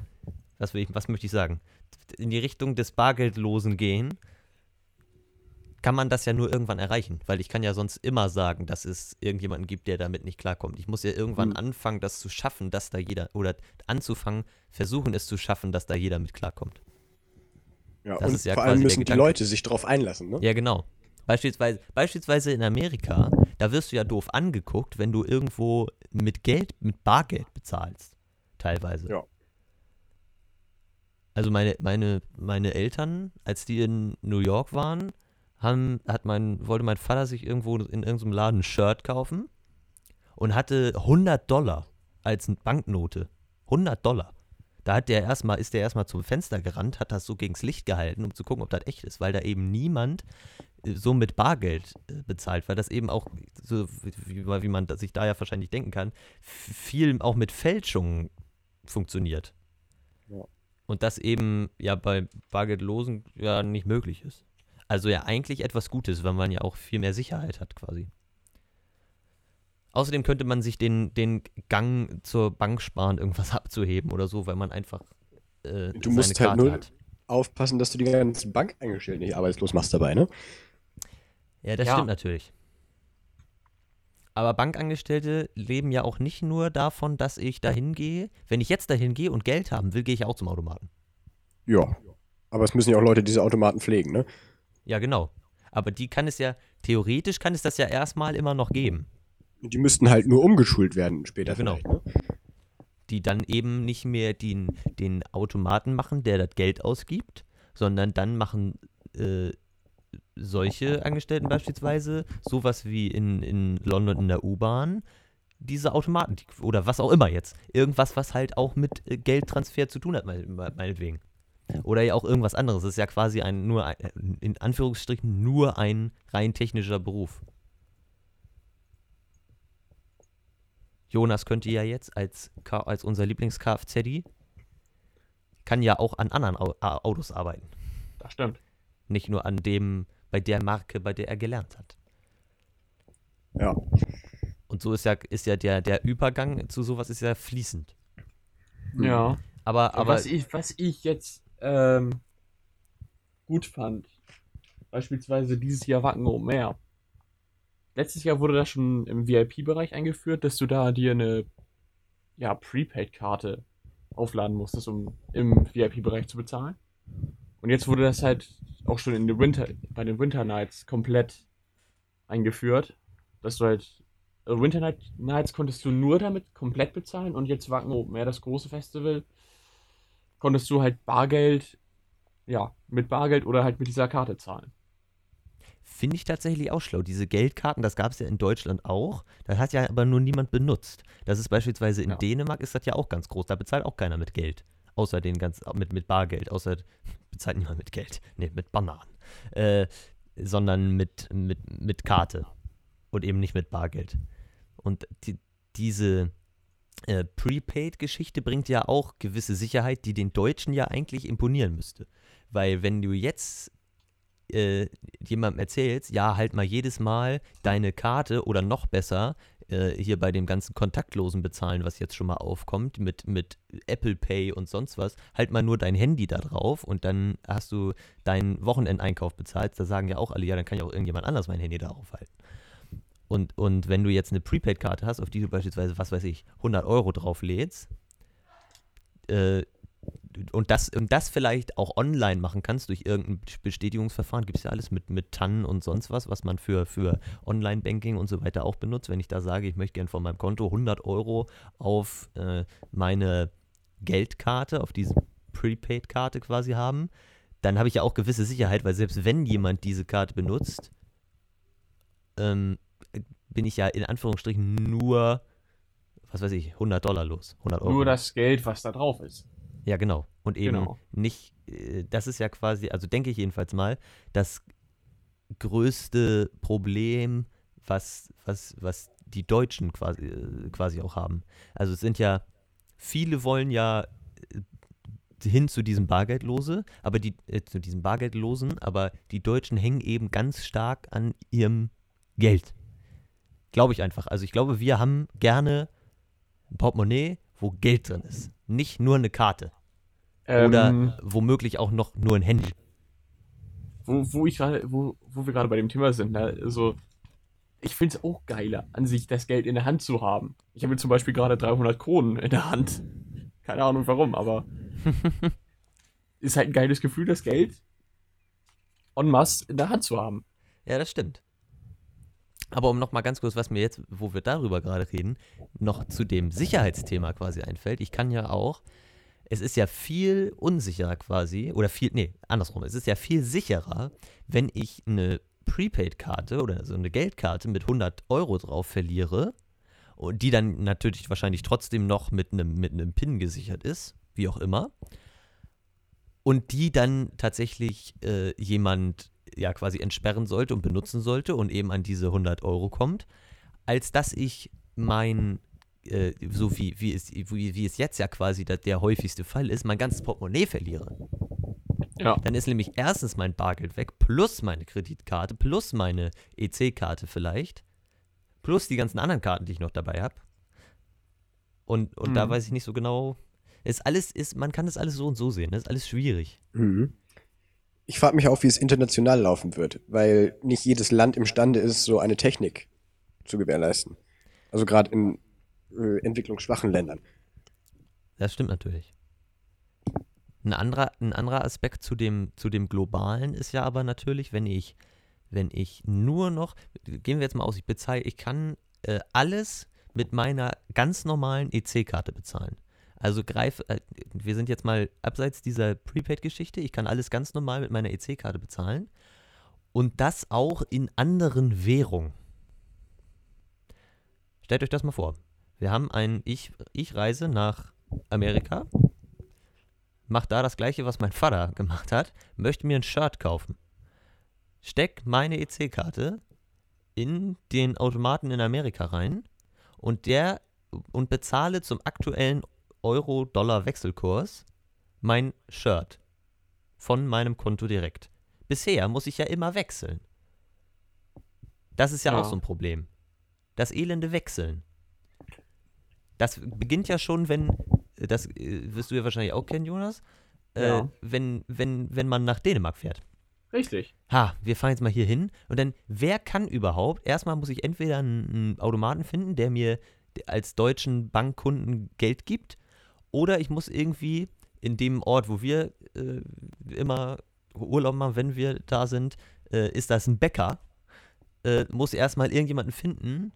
was will ich, was möchte ich sagen? In die Richtung des Bargeldlosen gehen, kann man das ja nur irgendwann erreichen, weil ich kann ja sonst immer sagen, dass es irgendjemanden gibt, der damit nicht klarkommt. Ich muss ja irgendwann Hm. anfangen, das zu schaffen, dass da jeder, oder anzufangen, versuchen es zu schaffen, dass da jeder mit klarkommt. Ja, Das und ist ja vor allem müssen die. Leute sich darauf einlassen, ne? Ja, genau. Beispielsweise, beispielsweise in Amerika, da wirst du ja doof angeguckt, wenn du irgendwo mit Geld, mit Bargeld bezahlst. Teilweise. Ja. Also meine, meine, meine Eltern, als die in New York waren, haben, hat mein, wollte mein Vater sich irgendwo in irgendeinem Laden ein Shirt kaufen und hatte 100 Dollar als Banknote. 100 Dollar. Da hat der erstmal, ist der erstmal zum Fenster gerannt, hat das so gegens Licht gehalten, um zu gucken, ob das echt ist, weil da eben niemand äh, so mit Bargeld äh, bezahlt, weil das eben auch, so wie, wie man sich da ja wahrscheinlich denken kann, viel auch mit Fälschungen funktioniert. Ja. Und das eben ja bei Bargeldlosen ja nicht möglich ist. Also ja eigentlich etwas Gutes, weil man ja auch viel mehr Sicherheit hat quasi. Außerdem könnte man sich den, den Gang zur Bank sparen, irgendwas abzuheben oder so, weil man einfach äh, Du musst halt nur aufpassen, dass du die ganzen Bankangestellten nicht arbeitslos machst dabei, ne? Ja, das Ja. stimmt natürlich. Aber Bankangestellte leben ja auch nicht nur davon, dass ich dahin gehe. Wenn ich jetzt dahin gehe und Geld haben will, gehe ich auch zum Automaten. Ja. Aber es müssen ja auch Leute diese Automaten pflegen, ne? Ja, genau. Aber die kann es ja, theoretisch kann es das ja erstmal immer noch geben. Die müssten halt nur umgeschult werden später Ja, genau. ne? Die dann eben nicht mehr den, den Automaten machen, der das Geld ausgibt, sondern dann machen äh, solche Angestellten beispielsweise sowas wie in, in London in der U-Bahn, diese Automaten die, oder was auch immer jetzt. Irgendwas, was halt auch mit äh, Geldtransfer zu tun hat, mein- mein- meinetwegen. Oder ja auch irgendwas anderes. Das ist ja quasi ein nur ein, äh, in Anführungsstrichen nur ein rein technischer Beruf. Jonas könnte ja jetzt als, als unser Lieblings-Kfz kann ja auch an anderen Au Autos arbeiten. Das stimmt. Nicht nur an dem, bei der Marke, bei der er gelernt hat. Ja. Und so ist ja, ist ja der, der Übergang zu sowas ist ja fließend. Ja. Aber, Aber was ich, was ich jetzt ähm, gut fand, beispielsweise dieses Jahr Wacken Open Meer. Letztes Jahr wurde das schon im VIP-Bereich eingeführt, dass du da dir eine ja, Prepaid-Karte aufladen musstest, um im VIP-Bereich zu bezahlen. Und jetzt wurde das halt auch schon in den Winter, bei den Winter Nights komplett eingeführt, dass du halt also Winter Night, Nights konntest du nur damit komplett bezahlen und jetzt Wacken Open Air, das große Festival, konntest du halt Bargeld, ja, mit Bargeld oder halt mit dieser Karte zahlen. Finde ich tatsächlich auch schlau. Diese Geldkarten, das gab es ja in Deutschland auch. Das hat ja aber nur niemand benutzt. Das ist beispielsweise in Ja. Dänemark ist das ja auch ganz groß. Da bezahlt auch keiner mit Geld. Außer den ganz, mit, mit Bargeld. Außer bezahlt niemand mit Geld. Nee, mit Bananen. Äh, sondern mit, mit, mit Karte. Und eben nicht mit Bargeld. Und die, diese äh, Prepaid-Geschichte bringt ja auch gewisse Sicherheit, die den Deutschen ja eigentlich imponieren müsste. Weil wenn du jetzt äh, jemandem erzählst, ja, halt mal jedes Mal deine Karte oder noch besser, äh, hier bei dem ganzen kontaktlosen Bezahlen, was jetzt schon mal aufkommt, mit, mit Apple Pay und sonst was, halt mal nur dein Handy da drauf und dann hast du deinen Wochenendeinkauf bezahlt. Da sagen ja auch alle, ja, dann kann ja auch irgendjemand anders mein Handy darauf halten. Und, und wenn du jetzt eine Prepaid-Karte hast, auf die du beispielsweise, was weiß ich, 100 Euro drauflädst, äh, und das, und das vielleicht auch online machen kannst durch irgendein Bestätigungsverfahren, gibt es ja alles mit, mit TAN und sonst was, was man für, für Online-Banking und so weiter auch benutzt. Wenn ich da sage, ich möchte gerne von meinem Konto 100 Euro auf äh, meine Geldkarte, auf diese Prepaid-Karte quasi haben, dann habe ich ja auch gewisse Sicherheit, weil selbst wenn jemand diese Karte benutzt, ähm, bin ich ja in Anführungsstrichen nur, was weiß ich, 100 Dollar los. 100 Euro. Nur das Geld, was da drauf ist. Ja, genau. Und eben Genau. nicht, äh, das ist ja quasi, also denke ich jedenfalls mal, das größte Problem, was, was, was die Deutschen quasi, äh, quasi auch haben. Also es sind ja, viele wollen ja äh, hin zu diesem Bargeldlose, aber die, äh, zu diesem Bargeldlosen, aber die Deutschen hängen eben ganz stark an ihrem Geld. Glaube ich einfach. Also ich glaube, wir haben gerne ein Portemonnaie, wo Geld drin ist. Nicht nur eine Karte. Oder Ähm, womöglich auch noch nur ein Handy. wo, wo ich gerade, wo, wo wir gerade bei dem Thema sind, ne? also ich finde es auch geiler, an sich das Geld in der Hand zu haben. Ich habe zum Beispiel gerade 300 Kronen in der Hand. Keine Ahnung warum, aber ist halt ein geiles Gefühl, das Geld en masse in der Hand zu haben. Ja, das stimmt. Aber um noch mal ganz kurz, was mir jetzt, wo wir darüber gerade reden, noch zu dem Sicherheitsthema quasi einfällt. Ich kann ja auch, es ist ja viel unsicherer quasi, oder viel, nee, andersrum, es ist ja viel sicherer, wenn ich eine Prepaid-Karte oder so eine Geldkarte mit 100 Euro drauf verliere und die dann natürlich wahrscheinlich trotzdem noch mit einem mit einem PIN gesichert ist, wie auch immer, und die dann tatsächlich äh, jemand ja quasi entsperren sollte und benutzen sollte und eben an diese 100 Euro kommt, als dass ich mein äh, so wie, wie, es, wie, wie es jetzt ja quasi der, der häufigste Fall ist, mein ganzes Portemonnaie verliere. Ja. Dann ist nämlich erstens mein Bargeld weg, plus meine Kreditkarte, plus meine EC-Karte vielleicht, plus die ganzen anderen Karten, die ich noch dabei habe. Und, und da Mhm. weiß ich nicht so genau. Ist alles, ist, man kann das alles so und so sehen. Das ist alles schwierig. Mhm. Ich frage mich auch, wie es international laufen wird, weil nicht jedes Land imstande ist, so eine Technik zu gewährleisten. Also gerade in äh, entwicklungsschwachen Ländern. Das stimmt natürlich. Ein anderer, ein anderer Aspekt zu dem, zu dem Globalen ist ja aber natürlich, wenn ich, wenn ich nur noch, gehen wir jetzt mal aus, ich bezahle, ich kann äh, alles mit meiner ganz normalen EC-Karte bezahlen. Also greif, äh, wir sind jetzt mal abseits dieser Prepaid-Geschichte, ich kann alles ganz normal mit meiner EC-Karte bezahlen und das auch in anderen Währungen. Stellt euch das mal vor. Wir haben ein, ich, ich reise nach Amerika, mache da das gleiche, was mein Vater gemacht hat, möchte mir ein Shirt kaufen. Steck meine EC-Karte in den Automaten in Amerika rein und der und bezahle zum aktuellen Euro-Dollar-Wechselkurs mein Shirt von meinem Konto direkt. Bisher muss ich ja immer wechseln. Das ist ja, Ja. auch so ein Problem. Das elende Wechseln. Das beginnt ja schon, wenn, das äh, wirst du ja wahrscheinlich auch kennen, Jonas, äh, Ja. wenn, wenn, wenn man nach Dänemark fährt. Richtig. Ha, wir fahren jetzt mal hier hin. Und dann, wer kann überhaupt? Erstmal muss ich entweder einen, einen Automaten finden, der mir als deutschen Bankkunden Geld gibt, oder ich muss irgendwie in dem Ort, wo wir äh, immer Urlaub machen, wenn wir da sind, äh, ist das ein Bäcker. Äh, muss erstmal irgendjemanden finden,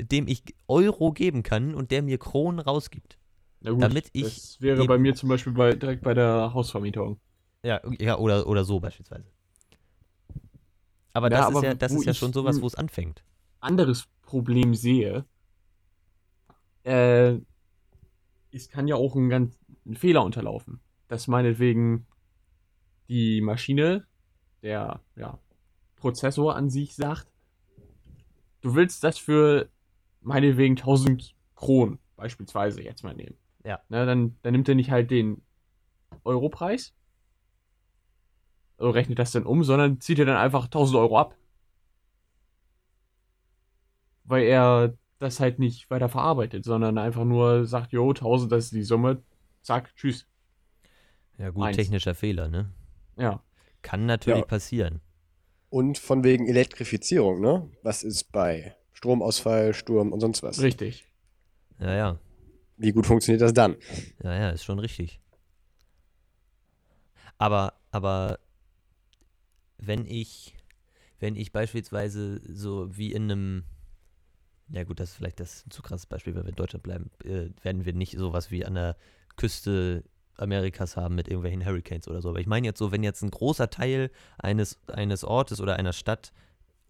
dem ich Euro geben kann und der mir Kronen rausgibt. Na gut, Damit ich das wäre bei mir zum Beispiel bei, direkt bei der Hausvermietung. Ja, ja oder, oder so beispielsweise. Aber Ja, das aber ist ja, das ist ja schon sowas, wo es anfängt. anderes Problem sehe, äh, es kann ja auch ein ganz ein Fehler unterlaufen. Dass meinetwegen die Maschine, der ja, Prozessor an sich sagt, du willst das für meinetwegen 1000 Kronen beispielsweise jetzt mal nehmen. Ja. Na, dann, dann nimmt er nicht halt den Europreis, also rechnet das dann um, sondern zieht er dann einfach 1000 Euro ab weil er das halt nicht weiter verarbeitet, sondern einfach nur sagt, jo, 1000, das ist die Summe, zack, tschüss. Ja, gut, Eins. technischer Fehler, ne? Ja, Kann natürlich Ja. passieren. Und von wegen Elektrifizierung, ne? Was ist bei Stromausfall, Sturm und sonst was? richtig. Ja, ja. Wie gut funktioniert das dann? Ja, ja, ist schon richtig. Aber, aber wenn ich, wenn ich beispielsweise so wie in einem, ja gut, das ist vielleicht das ein zu krasses Beispiel, wenn wir in Deutschland bleiben, äh, werden wir nicht sowas wie an der Küste Amerikas haben mit irgendwelchen Hurricanes oder so. Aber ich meine jetzt so, wenn jetzt ein großer Teil eines, eines Ortes oder einer Stadt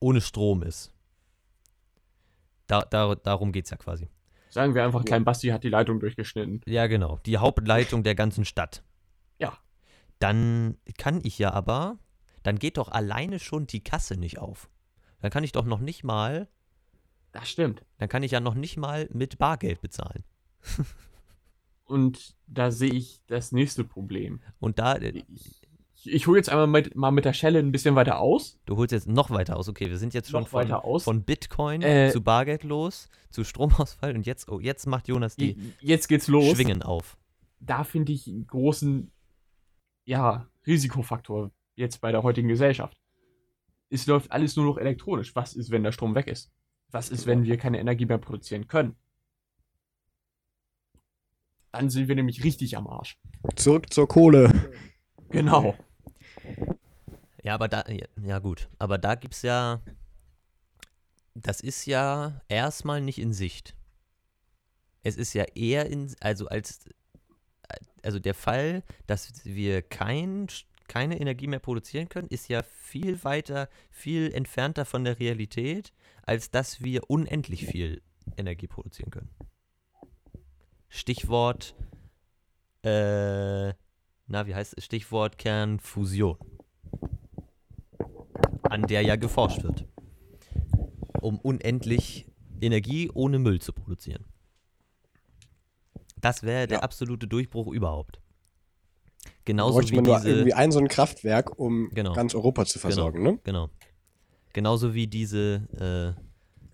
ohne Strom ist. Da, da, darum geht es ja quasi. Sagen wir einfach. Klein Basti hat die Leitung durchgeschnitten. Ja, genau. Die Hauptleitung der ganzen Stadt. Ja. Dann kann ich ja aber, dann geht doch alleine schon die Kasse nicht auf. Dann kann ich doch noch nicht mal, Das stimmt. dann kann ich ja noch nicht mal mit Bargeld bezahlen. Und da sehe ich das nächste Problem. Und da, Ich, ich hole jetzt einmal mit, mal mit der Schelle ein bisschen weiter aus. du holst jetzt noch weiter aus. Okay, wir sind jetzt schon Noch von, von Bitcoin Äh, zu Bargeld los, zu Stromausfall und jetzt, oh, jetzt macht Jonas die Jetzt geht's los. Schwingen auf. Da finde ich einen großen, ja, Risikofaktor jetzt bei der heutigen Gesellschaft. Es läuft alles nur noch elektronisch. Was ist, wenn der Strom weg ist? Was ist, wenn wir keine Energie mehr produzieren können? Dann sind wir nämlich richtig am Arsch. Zurück zur Kohle. Genau. Ja, aber da, ja, gut, aber da gibt's ja, das ist ja erstmal nicht in Sicht. Es ist ja eher in, also als, also der Fall, dass wir kein, keine Energie mehr produzieren können, ist ja viel weiter, viel entfernter von der Realität, als dass wir unendlich viel Energie produzieren können. Stichwort, äh, na, wie heißt es? Stichwort Kernfusion. An der ja geforscht wird. Um unendlich Energie ohne Müll zu produzieren. Das wäre der Ja. absolute Durchbruch überhaupt. Genauso wie man nur diese, irgendwie ein so ein Kraftwerk, um Genau. ganz Europa zu versorgen, ne? Genau. Genauso wie diese, äh,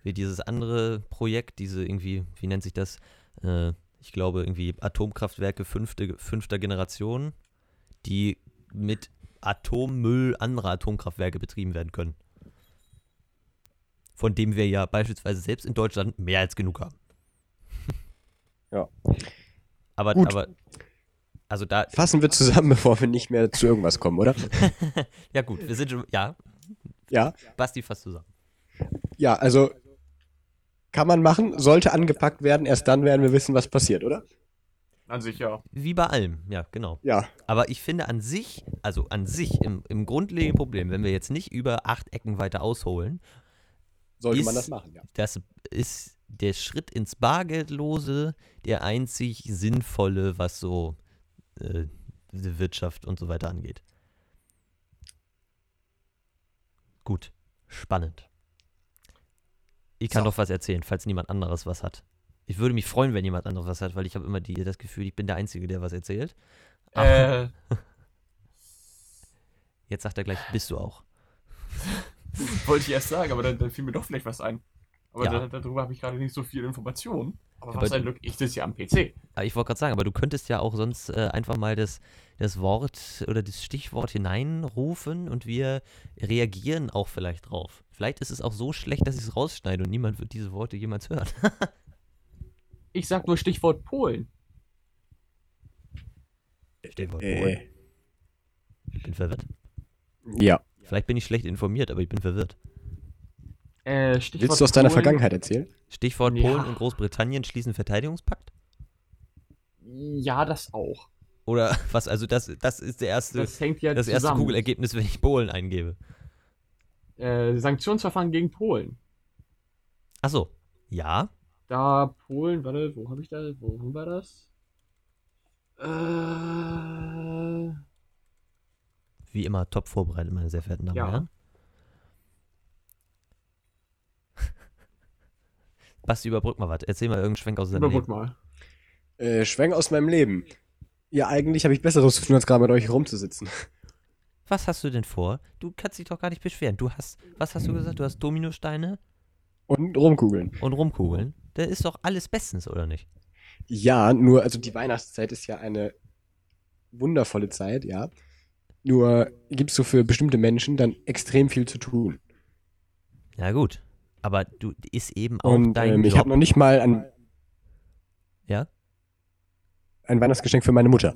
wie dieses andere Projekt, diese irgendwie, wie nennt sich das? Äh, ich glaube irgendwie Atomkraftwerke fünfte, fünfter Generation, die mit Atommüll anderer Atomkraftwerke betrieben werden können. Von dem wir ja beispielsweise selbst in Deutschland mehr als genug haben. Ja. Aber, Gut. aber, also da, Fassen wir zusammen, bevor wir nicht mehr zu irgendwas kommen, oder? ja gut, wir sind schon, ja, Ja. Basti fasst zusammen. Ja, also kann man machen, sollte angepackt werden, erst dann werden wir wissen, was passiert, oder? An sich ja. Wie bei allem, ja, genau. Ja. Aber ich finde an sich, also an sich im, im grundlegenden Problem, wenn wir jetzt nicht über acht Ecken weiter ausholen, Sollte Ist- man das machen, ja. das ist der Schritt ins Bargeldlose der einzig sinnvolle, was so äh, die Wirtschaft und so weiter angeht. Gut, spannend. Ich kann So. doch was erzählen, falls niemand anderes was hat. Ich würde mich freuen, wenn jemand anderes was hat, weil ich habe immer die, das Gefühl, ich bin der Einzige, der was erzählt. Äh, Jetzt sagt er gleich, bist du auch. wollte ich erst sagen, aber dann, dann fiel mir doch vielleicht was ein. Aber Ja. da, darüber habe ich gerade nicht so viel Informationen. Aber Ja, was ein Glück, ich sitze ja am PC. Ich wollte gerade sagen, aber du könntest ja auch sonst äh, einfach mal das, das Wort oder das Stichwort hineinrufen und wir reagieren auch vielleicht drauf. Vielleicht ist es auch so schlecht, dass ich es rausschneide und niemand wird diese Worte jemals hören. Ich sag nur Stichwort Polen. Stichwort Äh, Ich bin verwirrt. ja. Vielleicht bin ich schlecht informiert, aber ich bin verwirrt. Äh, Stichwort Willst du aus deiner Polen- Vergangenheit erzählen? Stichwort Ja. Polen und Großbritannien schließen Verteidigungspakt? Ja, das auch. Oder was? Also das, das ist der erste, das, Das hängt ja erste zusammen. Kugelergebnis, wenn ich Polen eingebe. Äh, Sanktionsverfahren gegen Polen. Achso, ja. Da Polen, warte, wo habe ich da, wo, wo war das? Äh, Wie immer top vorbereitet, meine sehr verehrten Damen Ja. und Herren. Basti, überbrück mal was. Erzähl mal irgendeinen Schwenk aus deinem überbrück Leben. mal. Äh, Schwenk aus meinem Leben. Ja, eigentlich habe ich Besseres zu tun, als gerade mit euch rumzusitzen. Was hast du denn vor? Du kannst dich doch gar nicht beschweren. Du hast, was hast du gesagt? Du hast Dominosteine Und rumkugeln. und Rumkugeln. Da ist doch alles bestens, oder nicht? Ja, nur, also die Weihnachtszeit ist ja eine wundervolle Zeit, ja. Nur gibt es so für bestimmte Menschen dann extrem viel zu tun. Ja, gut. Aber du ist eben auch Und dein ähm, ich habe noch nicht mal ein, Ja? ein Weihnachtsgeschenk für meine Mutter.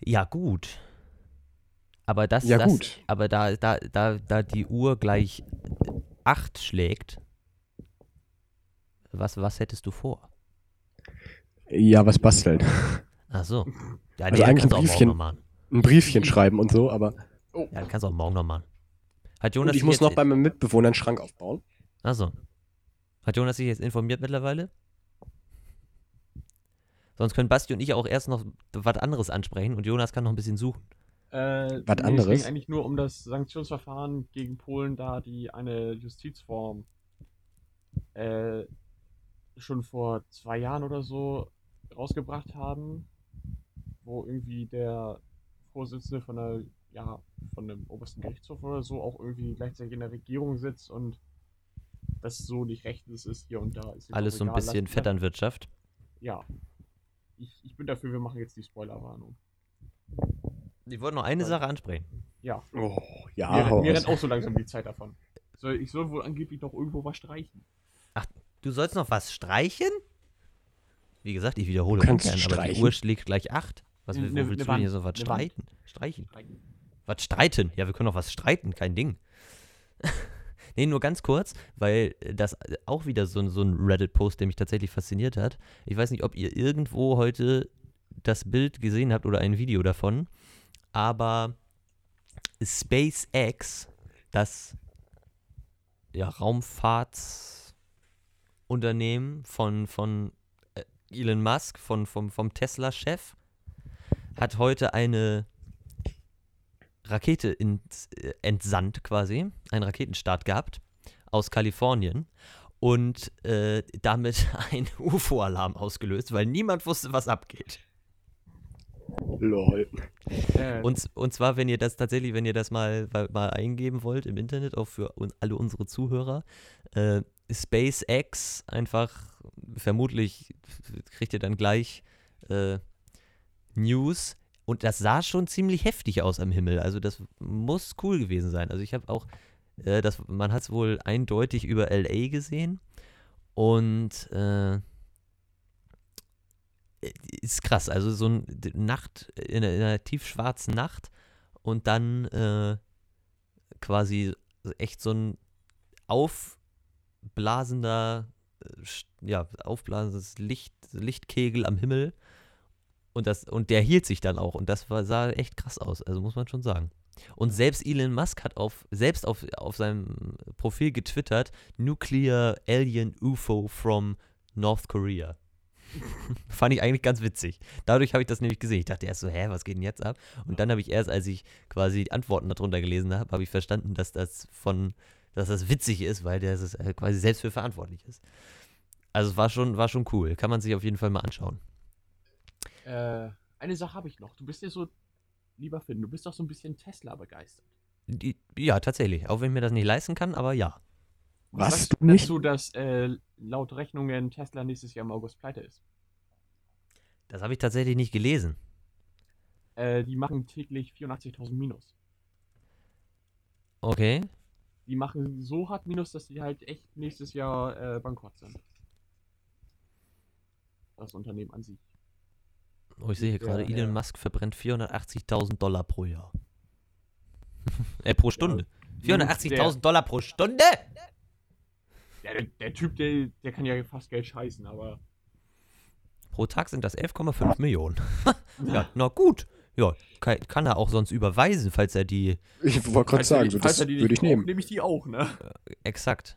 Ja, gut. Aber das, Ja, das gut. aber da, da, da, da die Uhr gleich 8 schlägt, was, was hättest du vor? Ja, was basteln. Ach so. Ja, Also nee, eigentlich kannst ein du auch morgen Briefchen. noch machen. Ein Briefchen schreiben und so, aber. Oh, Ja, kannst du auch morgen noch machen. Hat Jonas Und ich sich muss jetzt, noch bei meinem Mitbewohner einen Schrank aufbauen. Achso. Hat Jonas sich jetzt informiert mittlerweile? Sonst können Basti und ich auch erst noch was anderes ansprechen und Jonas kann noch ein bisschen suchen. Äh, Was nee, anderes? Es ging eigentlich nur um das Sanktionsverfahren gegen Polen, da die eine Justizform äh, schon vor zwei Jahren oder so rausgebracht haben, wo irgendwie der Vorsitzende von der, ja, von dem obersten Gerichtshof oder so auch irgendwie gleichzeitig in der Regierung sitzt und das so nicht rechtens ist hier und da. Ist Alles so ein bisschen Vetternwirtschaft. Ja. Ich, ich bin dafür, wir machen jetzt die Spoilerwarnung. Ich wollte noch eine Sache ansprechen. Ja. Oh, ja, mir, mir rennt auch so langsam die Zeit davon. Soll, ich soll wohl angeblich noch irgendwo was streichen. Du sollst noch was streichen? Wie gesagt, ich wiederhole ungern, aber die streichen? Uhr schlägt gleich 8. Was Ne- ne- wo willst ne du denn hier so was Ne streiten? Streichen. Streichen. Was streiten? Ja, wir können doch was streiten, kein Ding. nee, nur ganz kurz, weil das auch wieder so, ein- so ein Reddit-Post, der mich tatsächlich fasziniert hat. Ich weiß nicht, ob ihr irgendwo heute das Bild gesehen habt oder ein Video davon. aber SpaceX, das ja, Raumfahrtsunternehmen von, von äh, Elon Musk, von, vom, vom Tesla-Chef, hat heute eine Rakete ins, äh, entsandt quasi, einen Raketenstart gehabt aus Kalifornien und äh, damit ein UFO-Alarm ausgelöst, weil niemand wusste, was abgeht. Lol. Äh, Und, und zwar, wenn ihr das tatsächlich, wenn ihr das mal, mal, eingeben wollt im Internet, auch für alle unsere Zuhörer, äh, SpaceX einfach, vermutlich kriegt ihr dann gleich äh, News. Und das sah schon ziemlich heftig aus am Himmel. Also das muss cool gewesen sein. Also ich habe auch, äh, das, man hat es wohl eindeutig über LA gesehen. Und äh, ist krass. Also so eine Nacht, in einer, in einer tiefschwarzen Nacht und dann äh, quasi echt so ein aufblasender, äh, sch- ja, aufblasendes Licht, Lichtkegel am Himmel. Und, das, und der hielt sich dann auch. Und das war, sah echt krass aus. Also muss man schon sagen. Und selbst Elon Musk hat auf, selbst auf, auf seinem Profil getwittert, Nuclear Alien UFO from North Korea. Fand ich eigentlich ganz witzig. Dadurch habe ich das nämlich gesehen. Ich dachte erst so, hä, was geht denn jetzt ab? Und dann habe ich erst, als ich quasi die Antworten darunter gelesen habe, habe ich verstanden, dass das von, dass das witzig ist, weil der es äh, quasi selbst für verantwortlich ist. Also es war schon, war schon cool. Kann man sich auf jeden Fall mal anschauen. äh, eine Sache habe ich noch. Du bist ja so, lieber Finn, du bist doch so ein bisschen Tesla begeistert. Die, ja, tatsächlich. Auch wenn ich mir das nicht leisten kann, aber ja. Was, sagst du nicht? dazu, dass äh, laut Rechnungen Tesla nächstes Jahr im August pleite ist? Das habe ich tatsächlich nicht gelesen. Äh, die machen täglich 84.000 Minus. Okay. Die machen so hart Minus, dass die halt echt nächstes Jahr äh, bankrott sind. Das Unternehmen an sich. Oh, ich sehe hier Ja, gerade, ja. Elon Musk verbrennt 480.000 Dollar pro Jahr. äh, pro Stunde. Der, 480.000 Dollar pro Stunde? der, der, der Typ, der, der kann ja fast Geld scheißen, aber. Pro Tag sind das 11,5 Millionen. ja, na gut. Ja, kann, kann er auch sonst überweisen, falls er die. Ich wollte gerade er sagen, die- so, falls das er die würde ich nehmen. Nehme ich die auch, ne? Exakt.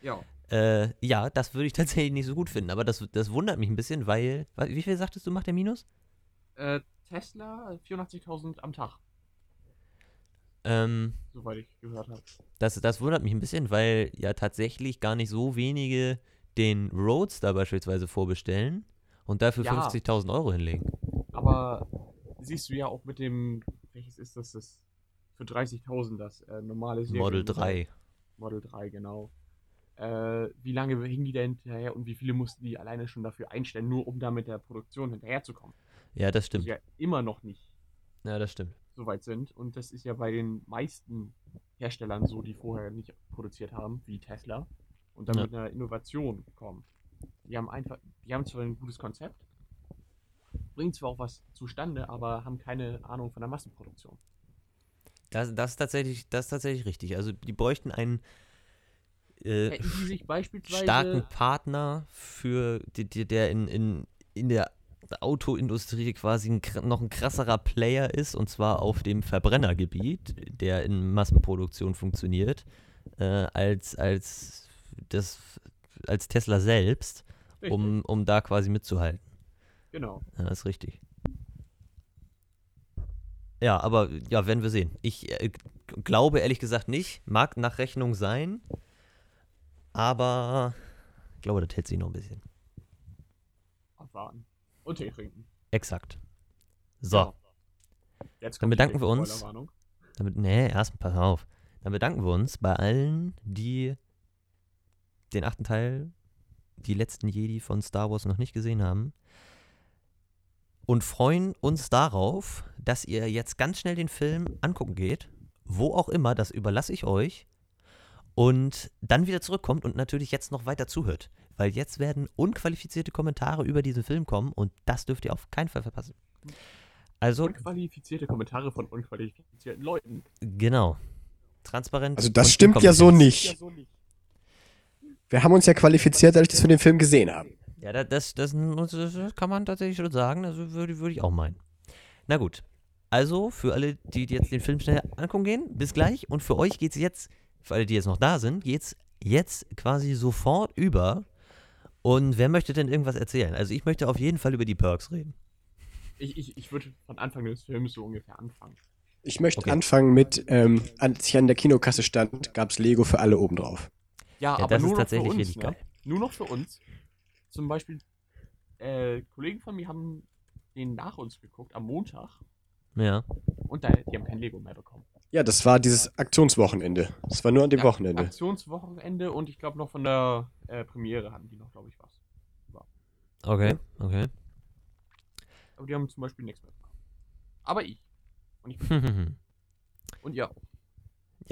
Ja. Äh, ja, das würde ich tatsächlich nicht so gut finden, aber das, das wundert mich ein bisschen, weil. Wie viel sagtest du, macht der Minus? Äh, Tesla 84.000 am Tag, Ähm, soweit ich gehört habe. das, das wundert mich ein bisschen, weil ja tatsächlich gar nicht so wenige den Roadster beispielsweise vorbestellen und dafür Ja. 50.000 Euro hinlegen. Aber siehst du ja auch mit dem, welches ist das, das für 30.000 das äh, normale Model Serienmodell. 3. Model 3, genau. Äh, wie lange hingen die da hinterher und wie viele mussten die alleine schon dafür einstellen, nur um da mit der Produktion hinterherzukommen? Ja, das Die stimmt. ja immer noch nicht Ja, das stimmt. so weit sind. Und das ist ja bei den meisten Herstellern so, die vorher nicht produziert haben, wie Tesla, und dann Ja. mit einer Innovation kommen. Die haben einfach, die haben zwar ein gutes Konzept, bringen zwar auch was zustande, aber haben keine Ahnung von der Massenproduktion. Das, das, ist tatsächlich, das ist tatsächlich richtig. Also die bräuchten einen äh, starken Partner für die, die, der in, in, in der Autoindustrie quasi ein, noch ein krasserer Player ist und zwar auf dem Verbrennergebiet, der in Massenproduktion funktioniert, äh, als, als, das, als Tesla selbst, um, um da quasi mitzuhalten. Genau. Ja, das ist richtig. Ja, aber ja, werden wir sehen. Ich äh, glaube ehrlich gesagt nicht. Mag nach Rechnung sein. Aber ich glaube, das hält sich noch ein bisschen. Abwarten. Und Tee trinken. Exakt. So, Ja. Jetzt Dann bedanken wir uns. Damit, nee, erst pass auf. Dann bedanken wir uns bei allen, die den achten Teil, die letzten Jedi von Star Wars noch nicht gesehen haben. Und freuen uns darauf, dass ihr jetzt ganz schnell den Film angucken geht. Wo auch immer, das überlasse ich euch. Und dann wieder zurückkommt und natürlich jetzt noch weiter zuhört. Weil jetzt werden unqualifizierte Kommentare über diesen Film kommen und das dürft ihr auf keinen Fall verpassen. Also, Unqualifizierte Kommentare von unqualifizierten Leuten. genau. Transparent. Also das stimmt ja so nicht. Wir haben uns ja qualifiziert, als wir den Film gesehen haben. Ja, da- das, das, das, das kann man tatsächlich schon sagen. Das würde, würde ich auch meinen. Na gut. Also, für alle, die jetzt den Film schnell angucken gehen, bis gleich. Und für euch geht es jetzt, für alle, die jetzt noch da sind, geht es jetzt quasi sofort über. Und wer möchte denn irgendwas erzählen? Also, ich möchte auf jeden Fall über die Perks reden. Ich, ich, ich würde von Anfang des Films so ungefähr anfangen. Ich möchte Okay. anfangen mit, ähm, als ich an der Kinokasse stand, gab es Lego für alle obendrauf. Ja, Ja, aber das nur ist noch tatsächlich für uns, richtig ne? geil. Nur noch für uns. Zum Beispiel, äh, Kollegen von mir haben den nach uns geguckt am Montag Ja. und da, die haben kein Lego mehr bekommen. Ja, das war dieses Aktionswochenende. Das war nur an dem Ja, Wochenende. Aktionswochenende und ich glaube noch von der äh, Premiere hatten die noch, glaube ich, was. Okay, okay. Aber die haben zum Beispiel nichts mehr bekommen. Aber ich. Und ich ja, und ihr auch.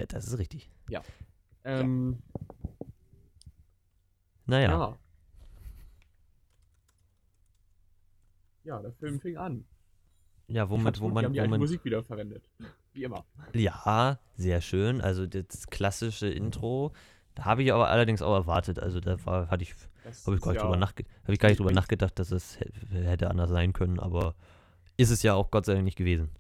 das ist richtig. Ähm, Naja. ja. Ja, der Film fing an. Ja, womit, wo gut, die man, haben die wo alte man Musik wieder verwendet. Wie immer. Ja, sehr schön. Also das klassische Intro. Da habe ich aber allerdings auch erwartet. Also da war, hatte ich, habe ich gar nicht ja- drüber, nachge hab ich gar nicht drüber nachgedacht, dass es hä- hätte anders sein können, aber ist es ja auch Gott sei Dank nicht gewesen.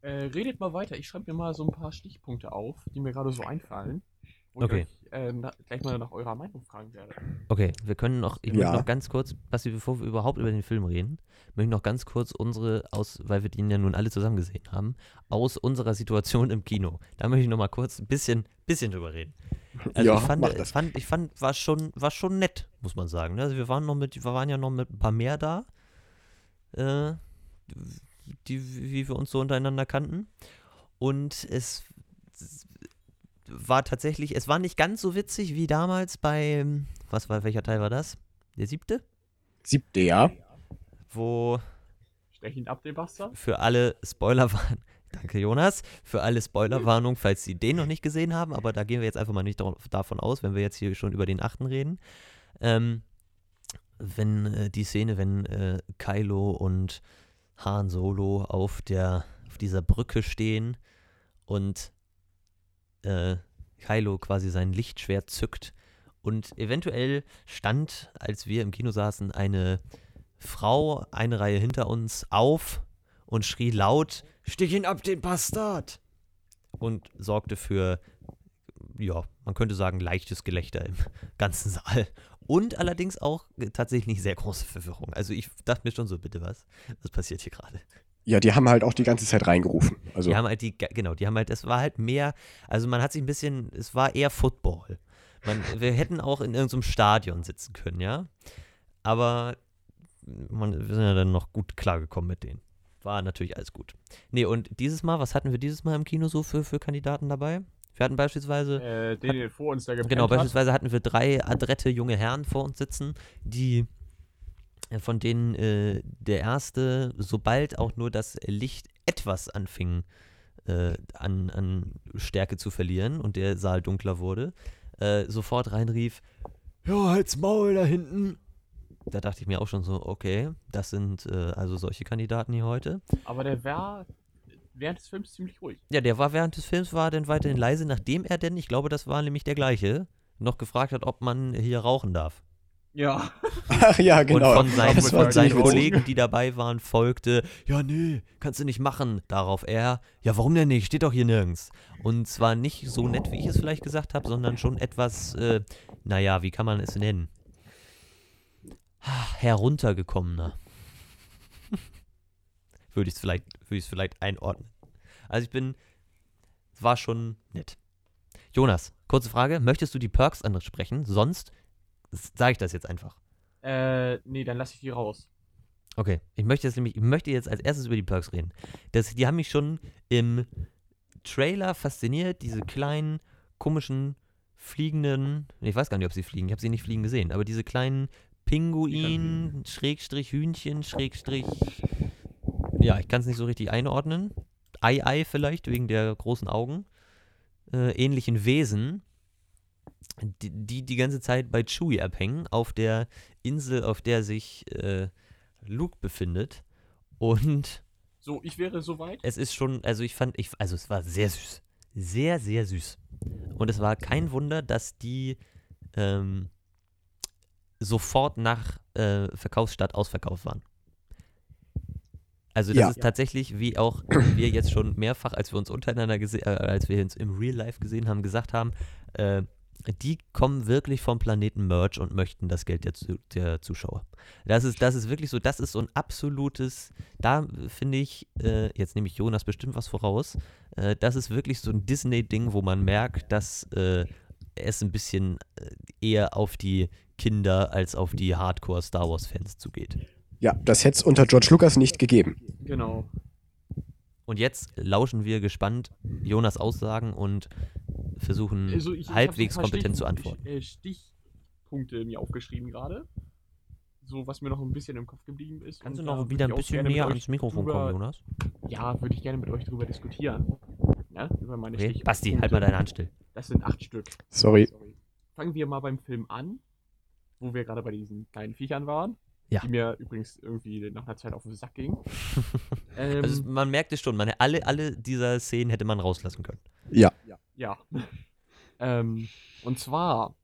Äh, redet mal weiter. Ich schreibe mir mal so ein paar Stichpunkte auf, die mir gerade so einfallen. Und Okay. euch äh, na, gleich mal nach eurer Meinung fragen werde. Okay, wir können noch, ich Ja. möchte noch ganz kurz, Basti, bevor wir überhaupt über den Film reden, möchte ich noch ganz kurz unsere, aus, weil wir den ja nun alle zusammen gesehen haben, aus unserer Situation im Kino. Da möchte ich noch mal kurz ein bisschen, bisschen drüber reden. Also Ja, ich fand, mach ich das. fand, ich fand, war schon, war schon nett, muss man sagen. Also wir waren noch mit, wir waren ja noch mit ein paar mehr da, äh, die, wie wir uns so untereinander kannten. Und es war tatsächlich, es war nicht ganz so witzig wie damals bei, was war, welcher Teil war das? Der siebte? Siebte Jahr. Wo Stechend ab, den Bastard. für alle Spoiler waren. Danke, Jonas. Für alle Spoilerwarnung, falls Sie den noch nicht gesehen haben, aber da gehen wir jetzt einfach mal nicht davon aus, wenn wir jetzt hier schon über den achten reden. Ähm, wenn äh, die Szene, wenn äh, Kylo und Han Solo auf der auf dieser Brücke stehen und äh, Kylo quasi sein Lichtschwert zückt und eventuell stand, als wir im Kino saßen, eine Frau eine Reihe hinter uns auf und schrie laut: Stich ihn ab, den Bastard! Und sorgte für, ja, man könnte sagen, leichtes Gelächter im ganzen Saal. Und allerdings auch äh, tatsächlich sehr große Verwirrung. Also ich dachte mir schon so, bitte was? Was passiert hier gerade? Ja, die haben halt auch die ganze Zeit reingerufen. Also, Die haben halt die, genau, die haben halt, es war halt mehr, also man hat sich ein bisschen, es war eher Football. Man, wir hätten auch in irgendeinem Stadion sitzen können, ja. Aber man, wir sind ja dann noch gut klargekommen mit denen. War natürlich alles gut. Nee, und dieses Mal, was hatten wir dieses Mal im Kino so für, für Kandidaten dabei? Wir hatten beispielsweise, Äh, den, den vor uns da genau, hat. beispielsweise hatten wir drei adrette junge Herren vor uns sitzen, die von denen äh, der erste, sobald auch nur das Licht etwas anfing äh, an, an Stärke zu verlieren und der Saal dunkler wurde, äh, sofort reinrief, ja, halt's Maul da hinten. Da dachte ich mir auch schon so, okay, das sind äh, also solche Kandidaten hier heute. Aber der war während des Films ziemlich ruhig. Ja, der war während des Films, war dann weiterhin leise, nachdem er denn, ich glaube, das war nämlich der gleiche, noch gefragt hat, ob man hier rauchen darf. Ja. Ach ja, genau. Und von seinen, von seinen. Kollegen, die dabei waren, folgte, ja, nee, kannst du nicht machen. Darauf er, ja, warum denn nicht? Steht doch hier nirgends. Und zwar nicht so nett, wie ich es vielleicht gesagt habe, sondern schon etwas, äh, naja, wie kann man es nennen? Ah, Heruntergekommener. würde ich es vielleicht, würde ich es vielleicht einordnen. Also ich bin, war schon nett. Jonas, kurze Frage, möchtest du die Perks ansprechen? Sonst sage ich das jetzt einfach. Äh, nee, dann lasse ich die raus. Okay, ich möchte jetzt nämlich, ich möchte jetzt als erstes über die Perks reden. Das, die haben mich schon im Trailer fasziniert, diese kleinen, komischen, fliegenden, ich weiß gar nicht, ob sie fliegen, ich habe sie nicht fliegen gesehen, aber diese kleinen Pinguin, Schrägstrich Hühnchen, Schrägstrich, ja, ich kann es nicht so richtig einordnen. Ei-Ei vielleicht, wegen der großen Augen. Äh, ähnlichen Wesen, die, die die ganze Zeit bei Chewie abhängen, auf der Insel, auf der sich äh, Luke befindet. Und So, ich wäre soweit. es ist schon, also ich fand, ich, also es war sehr süß. Sehr, sehr süß. Und es war kein Wunder, dass die ähm, sofort nach äh, Verkaufsstart ausverkauft waren. Also das Ja. ist tatsächlich, wie auch wir jetzt schon mehrfach, als wir uns untereinander gesehen, äh, als wir uns im Real Life gesehen haben, gesagt haben, äh, die kommen wirklich vom Planeten Merch und möchten das Geld der, der Zuschauer. Das ist, das ist wirklich so, das ist so ein absolutes, da finde ich, äh, jetzt nehme ich Jonas bestimmt was voraus, äh, das ist wirklich so ein Disney-Ding, wo man merkt, dass äh, es ein bisschen äh, eher auf die Kinder als auf die Hardcore-Star Wars-Fans zugeht. Ja, das hätte es unter George Lucas nicht gegeben. Genau. Und jetzt lauschen wir gespannt Jonas Aussagen und versuchen Also ich, halbwegs kompetent zu Stich- antworten. äh, Stichpunkte mir aufgeschrieben gerade. So, was mir noch ein bisschen im Kopf geblieben ist. Kannst du Und noch da würd wieder ich ein bisschen näher ans Mikrofon drüber- kommen, Jonas? Ja, würde ich gerne mit euch drüber diskutieren. Ja, über meine Okay. Stichpunkte. Basti, halt mal deine Hand still. Das sind acht Stück. Sorry. Fangen wir mal beim Film an, wo wir gerade bei diesen kleinen Viechern waren. Ja. Die mir übrigens irgendwie nach einer Zeit auf den Sack gingen. ähm, Also man merkt es schon, man, alle, alle dieser Szenen hätte man rauslassen können. Ja. Ja. ähm, und zwar,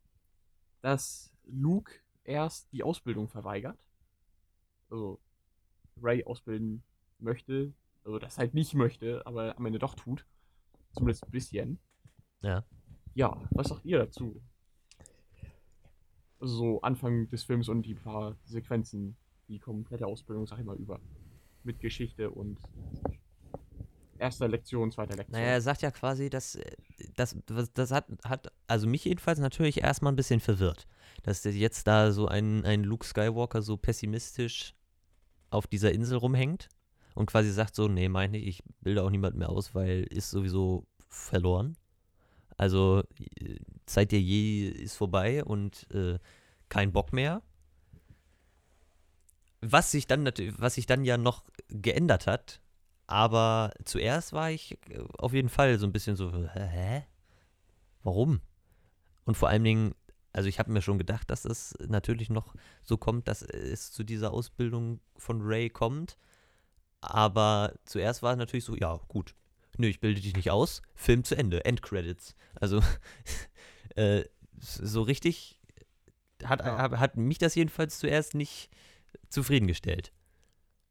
dass Luke erst die Ausbildung verweigert. Also Ray ausbilden möchte. Also das halt nicht möchte, aber am Ende doch tut. Zumindest ein bisschen. Ja. Ja, was sagt ihr dazu? Also so Anfang des Films und die paar Sequenzen, die komplette Ausbildung, sag ich mal, über. Mit Geschichte und erster Lektion, zweiter Lektion. Naja, er sagt ja quasi, dass äh, das, das, hat, hat, also mich jedenfalls natürlich erstmal ein bisschen verwirrt, dass jetzt da so ein, ein Luke Skywalker so pessimistisch auf dieser Insel rumhängt und quasi sagt so, nee, meine ich, ich bilde auch niemand mehr aus, weil ist sowieso verloren. Also Zeit der je ist vorbei und äh, kein Bock mehr. Was sich dann was sich dann ja noch geändert hat, aber zuerst war ich äh, auf jeden Fall so ein bisschen so, hä? Warum? Und vor allen Dingen, also ich habe mir schon gedacht, dass es natürlich noch so kommt, dass es zu dieser Ausbildung von Ray kommt. Aber zuerst war es natürlich so, ja, gut. Nö, ich bilde dich nicht aus. Film zu Ende. Endcredits. Also, äh, so richtig hat, Ja. hat, mich das jedenfalls zuerst nicht zufriedengestellt.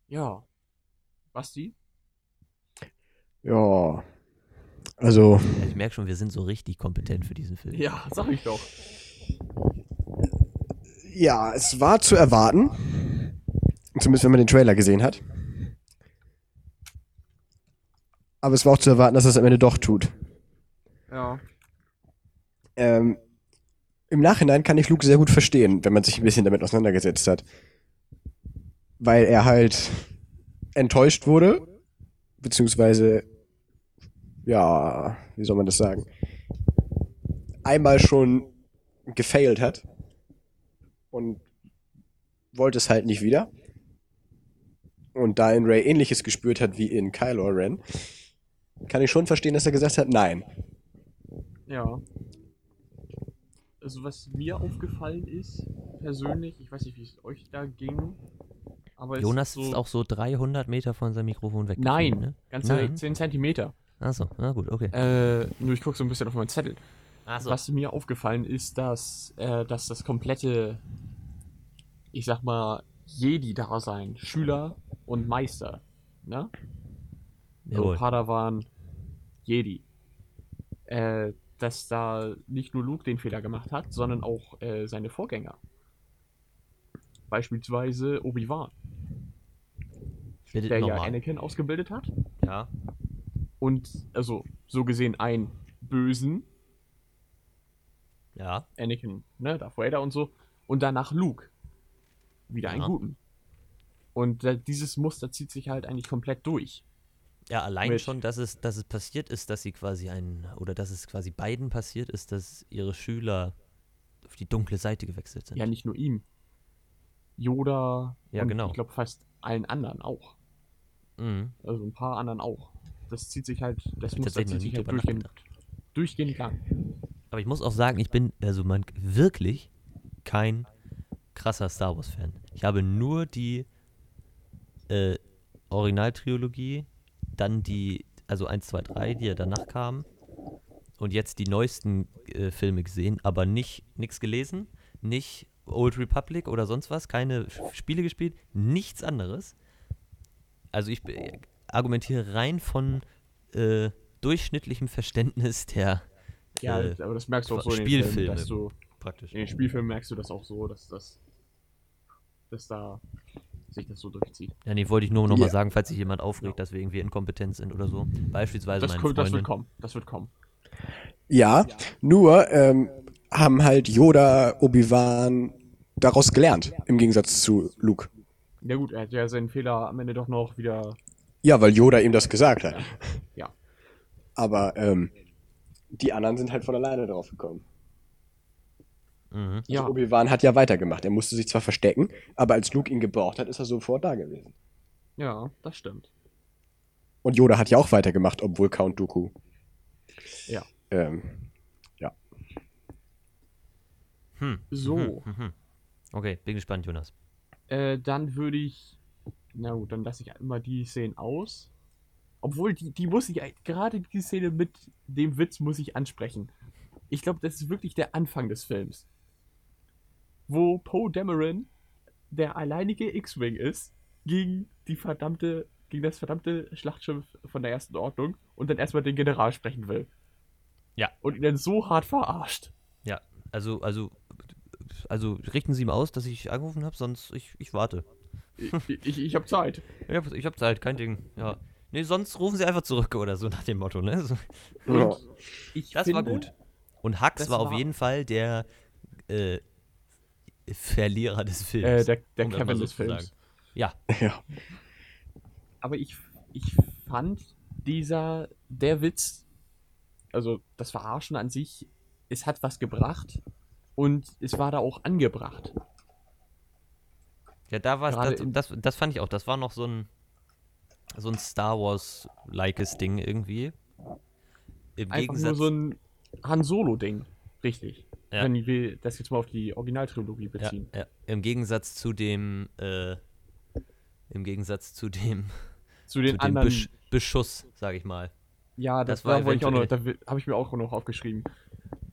Ja. Basti? Ja. Also, Ja, ich merke schon, wir sind so richtig kompetent für diesen Film. Ja, sag ich doch. ja, es war zu erwarten. Zumindest wenn man den Trailer gesehen hat. Aber es war auch zu erwarten, dass er es am Ende doch tut. Ja. Ähm, Im Nachhinein kann ich Luke sehr gut verstehen, wenn man sich ein bisschen damit auseinandergesetzt hat. Weil er halt enttäuscht wurde, beziehungsweise, ja, wie soll man das sagen, einmal schon gefailt hat und wollte es halt nicht wieder. Und da in Ray ähnliches gespürt hat wie in Kylo Ren, kann ich schon verstehen, dass er gesagt hat, nein. Ja. Also was mir aufgefallen ist, persönlich, ich weiß nicht, wie es euch da ging, aber Jonas ist so, sitzt auch so 300 Meter von seinem Mikrofon weg. Nein, ne? ganze Nein. 10 Zentimeter. Achso, na gut, okay. Äh, nur ich gucke so ein bisschen auf meinen Zettel. Achso. Was mir aufgefallen ist, dass, äh, dass das komplette, ich sag mal, Jedi-Dasein, Schüler und Meister, ne? So Jawohl. Padawan, Jedi. Äh, dass da nicht nur Luke den Fehler gemacht hat, sondern auch äh, seine Vorgänger. Beispielsweise Obi-Wan, der ja nochmal. Anakin ausgebildet hat. Ja. Und, also, so gesehen einen Bösen, Ja. Anakin, ne, Darth Vader und so. Und danach Luke. Wieder einen Ja. guten. Und äh, dieses Muster zieht sich halt eigentlich komplett durch. Ja, allein Mit- schon, dass es, dass es passiert ist, dass sie quasi ein, oder dass es quasi beiden passiert ist, dass ihre Schüler auf die dunkle Seite gewechselt sind. Ja, nicht nur ihm. Yoda Ja, und genau. ich glaube fast allen anderen auch. Mhm. Also ein paar anderen auch. Das zieht sich halt, das noch zieht sich halt durchgehend, durchgehend lang. Aber ich muss auch sagen, ich bin, also man, wirklich kein krasser Star Wars-Fan. Ich habe nur die äh, Originaltrilogie, dann die, also 1, 2, 3, die ja danach kamen, und jetzt die neuesten äh, Filme gesehen, aber nicht nichts gelesen, nicht Old Republic oder sonst was, keine Spiele gespielt, nichts anderes. also ich argumentiere rein von äh, durchschnittlichem Verständnis der Ja, äh, aber das merkst du auch so in den Spielfilme. Filmen, dass du praktisch. in den Spielfilmen merkst du das auch so, dass das dass da sich das so durchzieht. Ja, nee, wollte ich nur noch mal Ja. sagen, falls sich jemand aufregt, dass wir irgendwie inkompetent sind oder so. Beispielsweise Das, meine kommt, das Freundin. wird kommen. Das wird kommen. Ja, nur ähm, haben halt Yoda, Obi-Wan daraus gelernt, im Gegensatz zu Luke. Ja gut, er hat ja seinen Fehler am Ende doch noch wieder. Ja, weil Yoda ihm das gesagt hat. Ja. Aber ähm, die anderen sind halt von alleine drauf gekommen. Mhm. Ja, Also Obi-Wan hat ja weitergemacht. Er musste sich zwar verstecken, aber als Luke ihn gebraucht hat, ist er sofort da gewesen. ja, das stimmt. Und Yoda hat ja auch weitergemacht, obwohl Count Dooku. Ja. Ähm, Hm. So. Mhm. Mhm. Okay, bin gespannt, Jonas. Äh, dann würde ich. Na gut, dann lasse ich immer die Szenen aus. Obwohl, die, die muss ich. Gerade die Szene mit dem Witz muss ich ansprechen. Ich glaube, das ist wirklich der Anfang des Films. Wo Poe Dameron der alleinige X-Wing ist gegen die verdammte. gegen das verdammte Schlachtschiff von der ersten Ordnung und dann erstmal den General sprechen will. Ja. Und ihn dann so hart verarscht. Ja, also, also, also richten Sie mal aus, dass ich angerufen habe, sonst ich, ich warte. Ich, ich, ich habe Zeit. Ich habe ich hab Zeit, kein Ding. Ja. Nee, sonst rufen Sie einfach zurück oder so nach dem Motto, ne? So. ja. Ich Das war finde- gut. Und Hux das war auf war- jeden Fall der äh, Verlierer des Films. Äh, der der um Kevin so des zu sagen. Films. Ja, ja. aber ich, ich fand dieser, der Witz, also das Verarschen an sich, es hat was gebracht und es war da auch angebracht. ja, da war Gerade das, das, das fand ich auch. Das war noch so ein so ein Star Wars-likes Ding irgendwie. Im Einfach Gegensatz, nur so ein Han Solo-Ding. Richtig. Ja. Wenn wir das jetzt mal auf die Originaltrilogie ja, beziehen. ja, im Gegensatz zu dem äh, im Gegensatz zu dem, Zu den zu anderen. Besch Beschuss, sage ich mal. ja, das, das war war wollte ich auch noch, eventuell- da habe ich mir auch noch aufgeschrieben.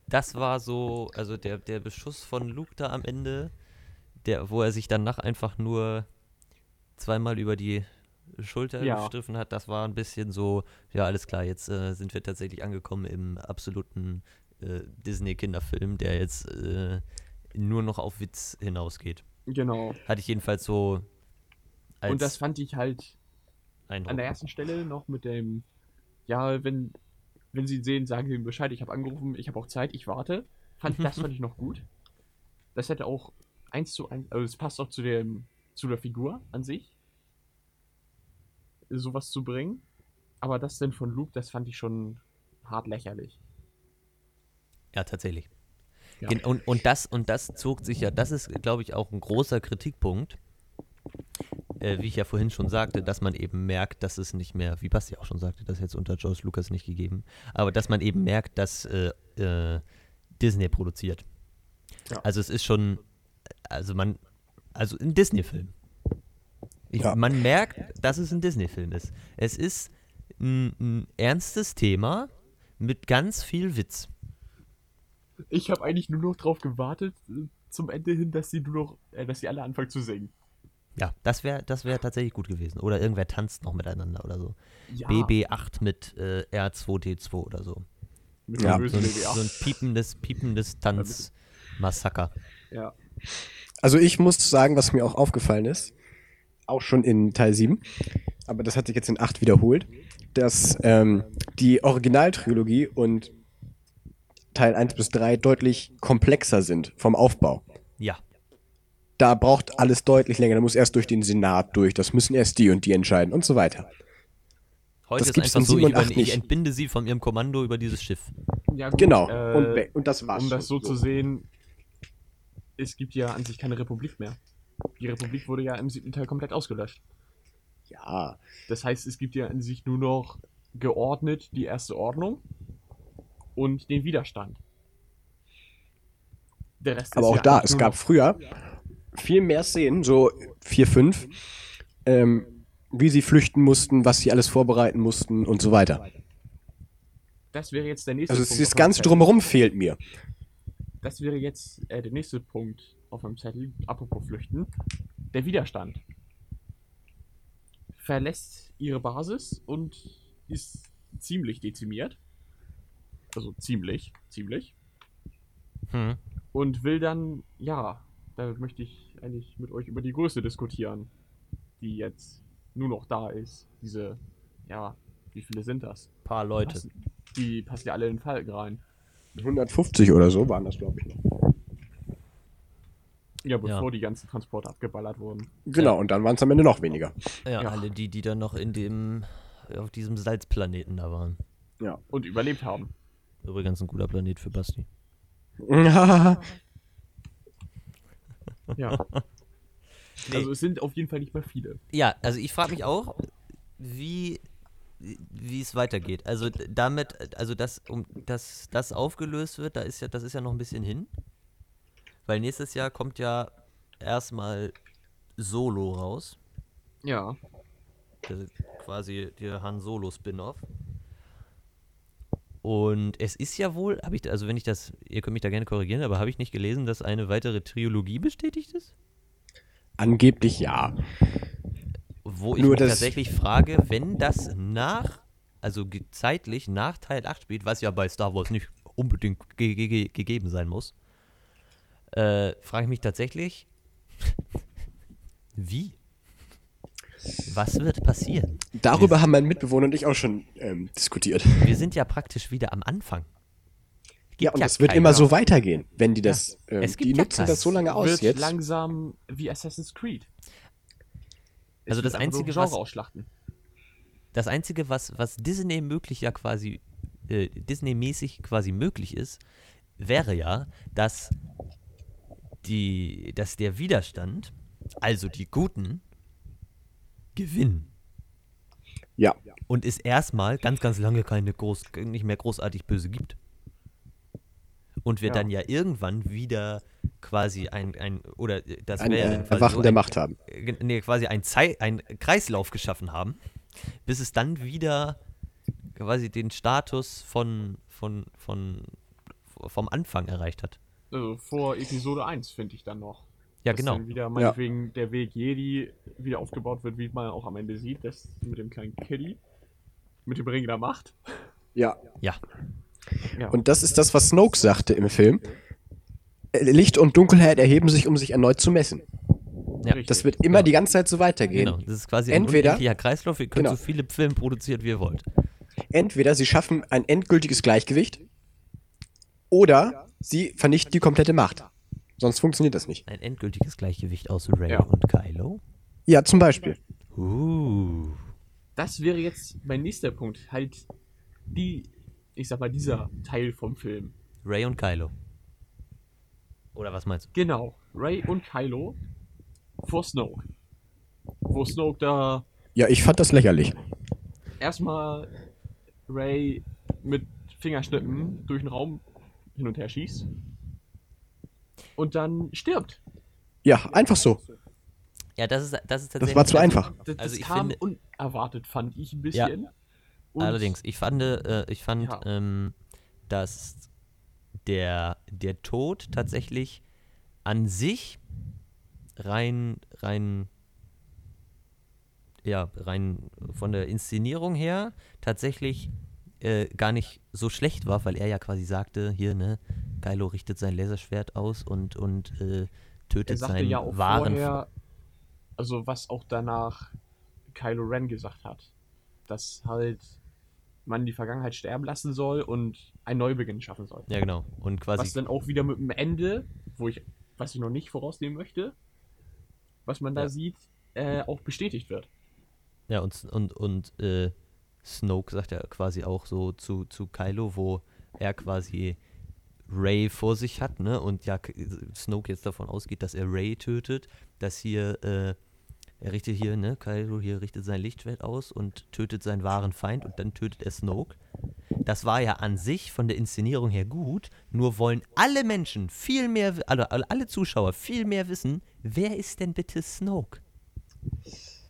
Das war so, also der, der Beschuss von Luke da am Ende, der, wo er sich danach einfach nur zweimal über die Schulter Ja. gestriffen hat, das war ein bisschen so, ja, alles klar, jetzt äh, sind wir tatsächlich angekommen im absoluten äh, Disney-Kinderfilm, der jetzt äh, nur noch auf Witz hinausgeht. Genau. Hatte ich jedenfalls so als Und das fand ich halt Eindruck. an der ersten Stelle noch mit dem, ja, wenn, wenn Sie ihn sehen, sagen Sie ihm Bescheid, ich habe angerufen, ich habe auch Zeit, ich warte. Fand, das fand ich noch gut. Das hätte auch eins zu eins, also es passt auch zu dem, zu der Figur an sich, sowas zu bringen. Aber das denn von Luke, das fand ich schon hart lächerlich. Ja, tatsächlich. Ja. Und, und, das, und das zog sich ja, das ist, glaube ich, auch ein großer Kritikpunkt, äh, wie ich ja vorhin schon sagte, dass man eben merkt, dass es nicht mehr, wie Basti auch schon sagte, das jetzt unter George Lucas nicht gegeben, aber dass man eben merkt, dass äh, äh, Disney produziert. Ja. Also es ist schon, also man, also ein Disney-Film. Ja. Man merkt, dass es ein Disney-Film ist. Es ist ein, ein ernstes Thema mit ganz viel Witz. Ich habe eigentlich nur noch drauf gewartet, äh, zum Ende hin, dass sie nur noch, äh, dass sie alle anfangen zu singen. Ja, das wäre das wär tatsächlich gut gewesen. Oder irgendwer tanzt noch miteinander oder so. Ja, BB8 mit äh, R2D2 oder so. Mit Ja, So bösen ein, so ein piependes, piependes Tanzmassaker. Ja. Also ich muss sagen, was mir auch aufgefallen ist, auch schon in Teil 7, aber das hat sich jetzt in 8 wiederholt, dass ähm, die Originaltrilogie und Teil 1 bis 3 deutlich komplexer sind vom Aufbau. Ja, Da braucht alles deutlich länger. Da muss erst durch den Senat durch. Das müssen erst die und die entscheiden und so weiter. heute Das ist gibt's einfach in so, ich, 7 und 8 über, ich nicht. entbinde sie von ihrem Kommando über dieses Schiff. ja gut, Genau. äh, und, und das war's. um das so schon. zu sehen, es gibt ja an sich keine Republik mehr. Die Republik wurde ja im siebten Teil komplett ausgelöscht. Ja. Das heißt, es gibt ja an sich nur noch geordnet die erste Ordnung und den Widerstand. Der Rest Aber ist auch ja da, es gab früher viel mehr Szenen, so vier, fünf, ähm, wie sie flüchten mussten, was sie alles vorbereiten mussten und so weiter. Das wäre jetzt der nächste Also Punkt. das auf meinem ganze drumherum fehlt mir. Das wäre jetzt äh, der nächste Punkt auf meinem Zettel. Apropos Flüchten. Der Widerstand. verlässt ihre Basis und ist ziemlich dezimiert. Also ziemlich, ziemlich. Hm. Und will dann, ja, da möchte ich eigentlich mit euch über die Größe diskutieren, die jetzt nur noch da ist. Diese, ja, wie viele sind das? Paar Leute. Passen, die passen ja alle in den Falken rein. 150 oder so waren das, glaube ich, noch. Ja, bevor die ganzen Transporte abgeballert wurden. Genau, und dann waren es am Ende noch weniger. Ja, Ja. alle die, die dann noch in dem, auf diesem Salzplaneten da waren. Ja. Und überlebt haben. Übrigens ein guter Planet für Basti. Ja. Also es sind auf jeden Fall nicht mehr viele. Ja, also ich frage mich auch, wie wie es weitergeht. Also damit, also dass um dass das aufgelöst wird, da ist ja, das ist ja noch ein bisschen hin. Weil nächstes Jahr kommt ja erstmal Solo raus. Ja. Der, quasi der Han Solo Spin-off. Und es ist ja wohl, habe ich, also wenn ich das, ihr könnt mich da gerne korrigieren, aber habe ich nicht gelesen, dass eine weitere Trilogie bestätigt ist? Angeblich ja. Wo ich Nur mich das- tatsächlich frage, wenn das nach, also zeitlich nach Teil 8 spielt, was ja bei Star Wars nicht unbedingt ge ge gegeben sein muss, äh, frage ich mich tatsächlich, wie? Was wird passieren? Darüber haben mein Mitbewohner und ich auch schon ähm, diskutiert. Wir sind ja praktisch wieder am Anfang. Gibt Ja, und das wird immer so weitergehen, wenn die das, ähm, Es gibt die ja nutzen keinen. das so lange aus Wird jetzt. langsam wie Assassin's Creed. Es Also das Einzige, Genre was- ausschlachten. Das Einzige, was, was Disney möglich ja quasi, äh, Disney-mäßig quasi möglich ist, wäre ja, dass die, dass der Widerstand, also die Guten, gewinnen. Ja. Und es erstmal ganz, ganz lange keine groß, nicht mehr großartig böse gibt. Und wir Ja. dann ja irgendwann wieder quasi ein, ein oder äh, das Ein wäre äh, quasi Erwachen so der ein, Macht haben. äh, nee, quasi ein, Zei ein Kreislauf geschaffen haben, bis es dann wieder quasi den Status von, von, von, vom Anfang erreicht hat. Also vor Episode 1 finde ich dann noch. Ja, dass genau. Dann wieder meinetwegen der Weg Jedi wieder aufgebaut wird, wie man auch am Ende sieht, das mit dem kleinen Kitty. Mit dem Ring der Macht. Ja. Ja. Ja. Und das ist das, was Snoke sagte im Film. Licht und Dunkelheit erheben sich, um sich erneut zu messen. Ja. Das wird immer die ganze Zeit so weitergehen. Genau. Das ist quasi Entweder- ein unendlicher Kreislauf. Ihr könnt Genau. so viele Filme produzieren, wie ihr wollt. Entweder sie schaffen ein endgültiges Gleichgewicht oder sie vernichten die komplette Macht. Sonst funktioniert das nicht. Ein endgültiges Gleichgewicht aus Ray Ja. und Kylo. Ja, zum Beispiel. Uh. Das wäre jetzt mein nächster Punkt. Halt die, ich sag mal, dieser Teil vom Film. Ray und Kylo. Oder was meinst du? Genau. Ray und Kylo vor Snoke. Wo Snoke da Ja, ich fand das lächerlich. erstmal Ray mit Fingerschnippen durch den Raum hin und her schießt. Und dann stirbt. Ja, einfach so. Ja, das ist, das ist Das tatsächlich. war zu einfach. Das, Also das ich kam finde- unerwartet, fand ich ein bisschen. Und Allerdings, ich fand, äh, ich fand, Ja. ähm, dass der, der Tod tatsächlich an sich rein, rein, ja, rein von der Inszenierung her tatsächlich äh, gar nicht so schlecht war, weil er ja quasi sagte, hier, ne, Kylo richtet sein Laserschwert aus und, und äh, er tötet sagte seinen ja auch wahren vorher, also was auch danach Kylo Ren gesagt hat, dass halt man die Vergangenheit sterben lassen soll und einen Neubeginn schaffen soll. Ja, genau. Und quasi Was dann auch wieder mit dem Ende, wo ich, was ich noch nicht vorausnehmen möchte, was man da Ja. sieht, äh, auch bestätigt wird. Ja, und, und, und äh, Snoke sagt ja quasi auch so zu, zu Kylo, wo er quasi Ray vor sich hat, ne? Und ja, Snoke jetzt davon ausgeht, dass er Ray tötet, dass hier, äh, er richtet hier, ne, Kylo hier richtet sein Lichtschwert aus und tötet seinen wahren Feind und dann tötet er Snoke. Das war ja an sich von der Inszenierung her gut, nur wollen alle Menschen viel mehr, wi- alle, Zuschauer viel mehr wissen, wer ist denn bitte Snoke?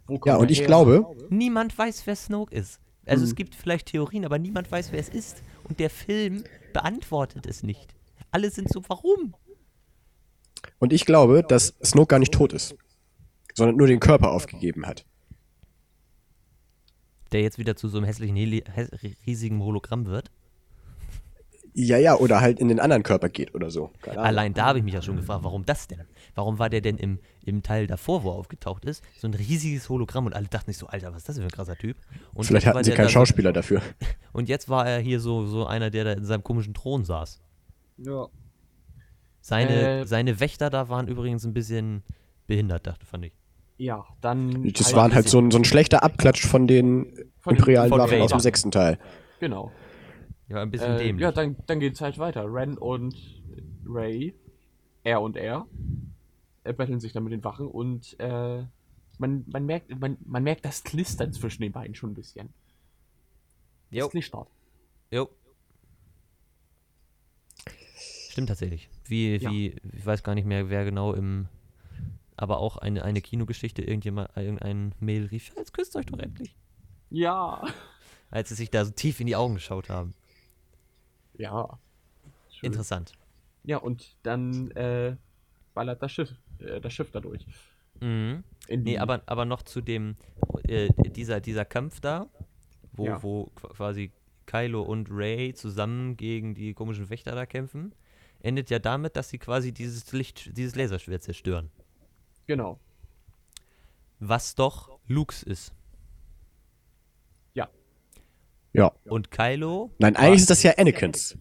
Wo kommt Ja, und ich her? glaube, Niemand weiß, wer Snoke ist. Also Mhm. es gibt vielleicht Theorien, aber niemand weiß, wer es ist. Und der Film beantwortet es nicht. Alle sind so, warum? und ich glaube, dass Snoke gar nicht tot ist, sondern nur den Körper aufgegeben hat. Der jetzt wieder zu so einem hässlichen, Heli riesigen Hologramm wird. Ja, ja, oder halt in den anderen Körper geht oder so. Allein da habe ich mich ja schon gefragt, warum das denn? Warum war der denn im, im Teil davor, wo er aufgetaucht ist, so ein riesiges Hologramm und alle dachten sich so, Alter, was ist das für ein krasser Typ? Und Vielleicht hatten sie keinen da so- Schauspieler dafür. Und jetzt war er hier so, so einer, der da in seinem komischen Thron saß. Ja. Seine, Äh, seine Wächter da waren übrigens ein bisschen behindert, dachte, fand ich. Ja, dann. Das waren halt so ein, so ein schlechter Abklatsch von den Von den- imperialen von Waffen Vader. aus dem sechsten Teil. Genau. Ja, ein bisschen Äh, dämlich. ja, dann, dann geht's halt weiter. Ren und Ray, er und er, äh, betteln sich dann mit den Wachen und äh, man, man, merkt, man, man merkt das Knistern zwischen den beiden schon ein bisschen. Jo. Das knistert. Jo. Stimmt tatsächlich. Wie, Ja. wie, ich weiß gar nicht mehr, wer genau im. Aber auch eine, eine Kinogeschichte, irgendjemand, irgendein Mail rief, jetzt küsst euch doch endlich. Ja. Als sie sich da so tief in die Augen geschaut haben. Ja. Schön. Interessant. Ja, und dann äh, ballert das Schiff, äh, das Schiff dadurch. Mhm. Nee, aber, aber noch zu dem, äh, dieser, dieser Kampf da, wo, Ja. wo qu- quasi Kylo und Ray zusammen gegen die komischen Wächter da kämpfen, endet ja damit, dass sie quasi dieses Licht, dieses Laserschwert zerstören. Genau. Was doch Lukes ist. Ja. Ja. Und Kylo. Nein, eigentlich ist das ja Anakins.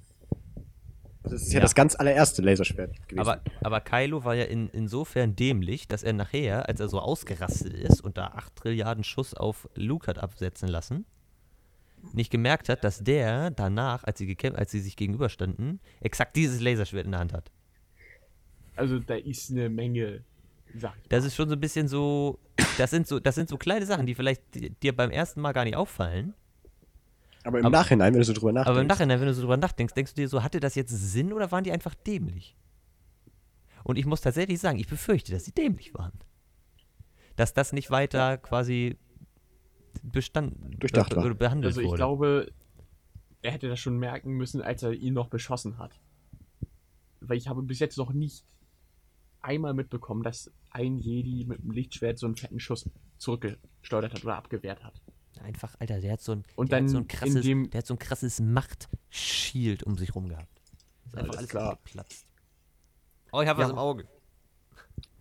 Das ist ja, Ja. das ganz allererste Laserschwert gewesen. Aber, aber Kylo war ja in, insofern dämlich, dass er nachher, als er so ausgerastet ist und da 8 Trilliarden Schuss auf Luke hat absetzen lassen, nicht gemerkt hat, dass der danach, als sie, als sie sich gegenüberstanden, exakt dieses Laserschwert in der Hand hat. Also da ist eine Menge Sachen. Das ist schon so ein bisschen so, das sind so, das sind so kleine Sachen, die vielleicht di- dir beim ersten Mal gar nicht auffallen. Aber im aber- Nachhinein, wenn du so drüber nachdenkst. Aber im Nachhinein, wenn du so drüber nachdenkst, denkst du dir so, hatte das jetzt Sinn oder waren die einfach dämlich? Und ich muss tatsächlich sagen, ich befürchte, dass sie dämlich waren. Dass das nicht weiter quasi bestand, Durchdacht be- war. oder behandelt Also ich wurde. glaube, er hätte das schon merken müssen, als er ihn noch beschossen hat. Weil ich habe bis jetzt noch nicht einmal mitbekommen, dass ein Jedi mit einem Lichtschwert so einen fetten Schuss zurückgesteuert hat oder abgewehrt hat. Einfach, Alter, der hat so ein, Und der dann hat so ein in krasses, dem- der hat so ein krasses Macht-Shield um sich rum gehabt. Ist einfach Alles alles klar. geplatzt. Oh, ich habe was Ja. im Auge.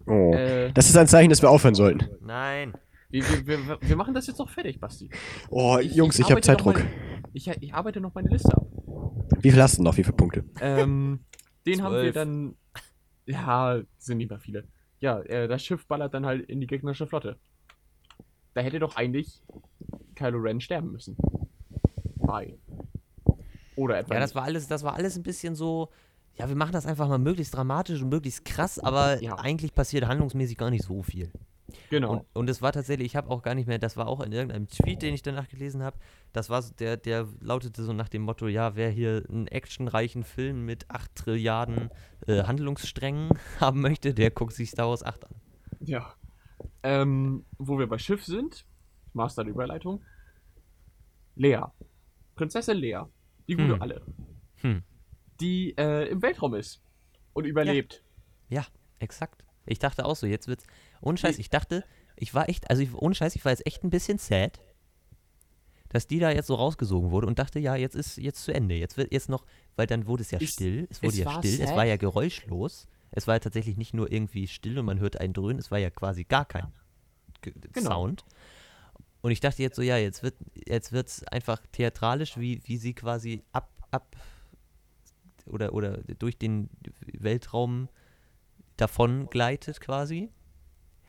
Oh. Äh, Das ist ein Zeichen, dass wir aufhören sollten. Nein. wir, wir, wir, wir machen das jetzt noch fertig, Basti. Oh, Ich- Jungs, ich ich habe Zeitdruck. mal- Ich, ich arbeite noch meine Liste ab. Wie viel hast du noch? Wie viele Punkte? Ähm, den haben wir dann. Ja, sind nicht mehr viele. Ja, äh, das Schiff ballert dann halt in die gegnerische Flotte. Da hätte doch eigentlich Kylo Ren sterben müssen. Bei. Oder etwa. Ja, das war alles, das war alles ein bisschen so. Ja, wir machen das einfach mal möglichst dramatisch und möglichst krass, aber Ja. eigentlich passiert handlungsmäßig gar nicht so viel. genau. Und, und es war tatsächlich, ich habe auch gar nicht mehr, das war auch in irgendeinem Tweet, den ich danach gelesen habe, das war so, der, der lautete so nach dem Motto, ja, wer hier einen actionreichen Film mit 8 Trilliarden äh, Handlungssträngen haben möchte, der guckt sich Star Wars 8 an. Ja. Ähm, wo wir bei Schiff sind, Master der Überleitung. Lea. Prinzessin Lea. Die gute Hm. alle. Hm. Die äh, im Weltraum ist. Und überlebt. Ja, exakt. Ich dachte auch so, jetzt wird's, ohne Scheiß, ich dachte, ich war echt, also ich, ohne Scheiß, ich war jetzt echt ein bisschen sad, dass die da jetzt so rausgesogen wurde und dachte, ja, jetzt ist jetzt zu Ende. Jetzt wird jetzt noch, weil dann wurde es ja Ich- still, es wurde es ja still, es sad. war ja geräuschlos. Es war ja tatsächlich nicht nur irgendwie still und man hörte ein Dröhnen, es war ja quasi gar kein Ge Genau. Sound. Und ich dachte jetzt so, ja, jetzt wird jetzt einfach theatralisch, wie, wie sie quasi ab, ab oder, oder durch den Weltraum davon gleitet quasi.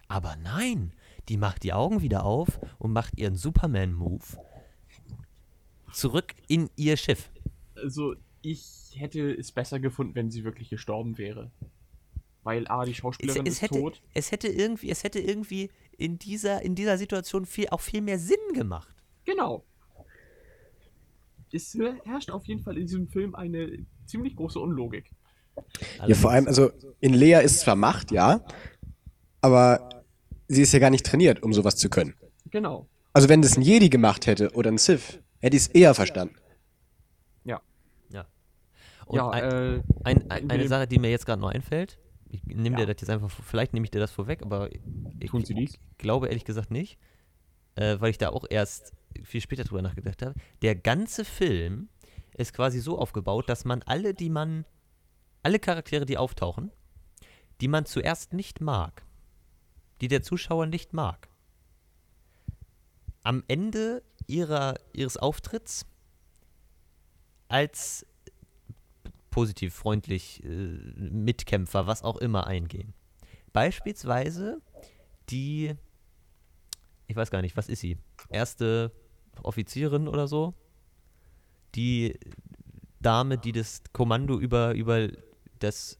Aber nein, die macht die Augen wieder auf und macht ihren Superman-Move zurück in ihr Schiff. Also, ich hätte es besser gefunden, wenn sie wirklich gestorben wäre. Weil A, die Es, Schauspielerin es, ist hätte, tot. es hätte irgendwie, es hätte irgendwie in dieser, in dieser Situation viel, auch viel mehr Sinn gemacht. Genau. Es herrscht auf jeden Fall in diesem Film eine ziemlich große Unlogik. Ja, vor allem, also in Lea ist zwar Macht, ja, aber sie ist ja gar nicht trainiert, um sowas zu können. Genau. Also wenn das ein Jedi gemacht hätte oder ein Sith, hätte ich es eher verstanden. Ja. Ja. Und ja, ein, äh, ein, ein, in eine Sache, die mir jetzt gerade noch einfällt, ich nehme Ja. dir das jetzt einfach, vielleicht nehme ich dir das vorweg, aber ich Tun Sie dies? glaube ehrlich gesagt nicht, äh, weil ich da auch erst viel später drüber nachgedacht habe, der ganze Film ist quasi so aufgebaut, dass man alle, die man, alle Charaktere, die auftauchen, die man zuerst nicht mag, die der Zuschauer nicht mag, am Ende ihrer, ihres Auftritts als positiv, freundlich, äh, Mitkämpfer, was auch immer eingehen. Beispielsweise die, ich weiß gar nicht, was ist sie? Erste Offizierin oder so? Die Dame, die das Kommando über, über das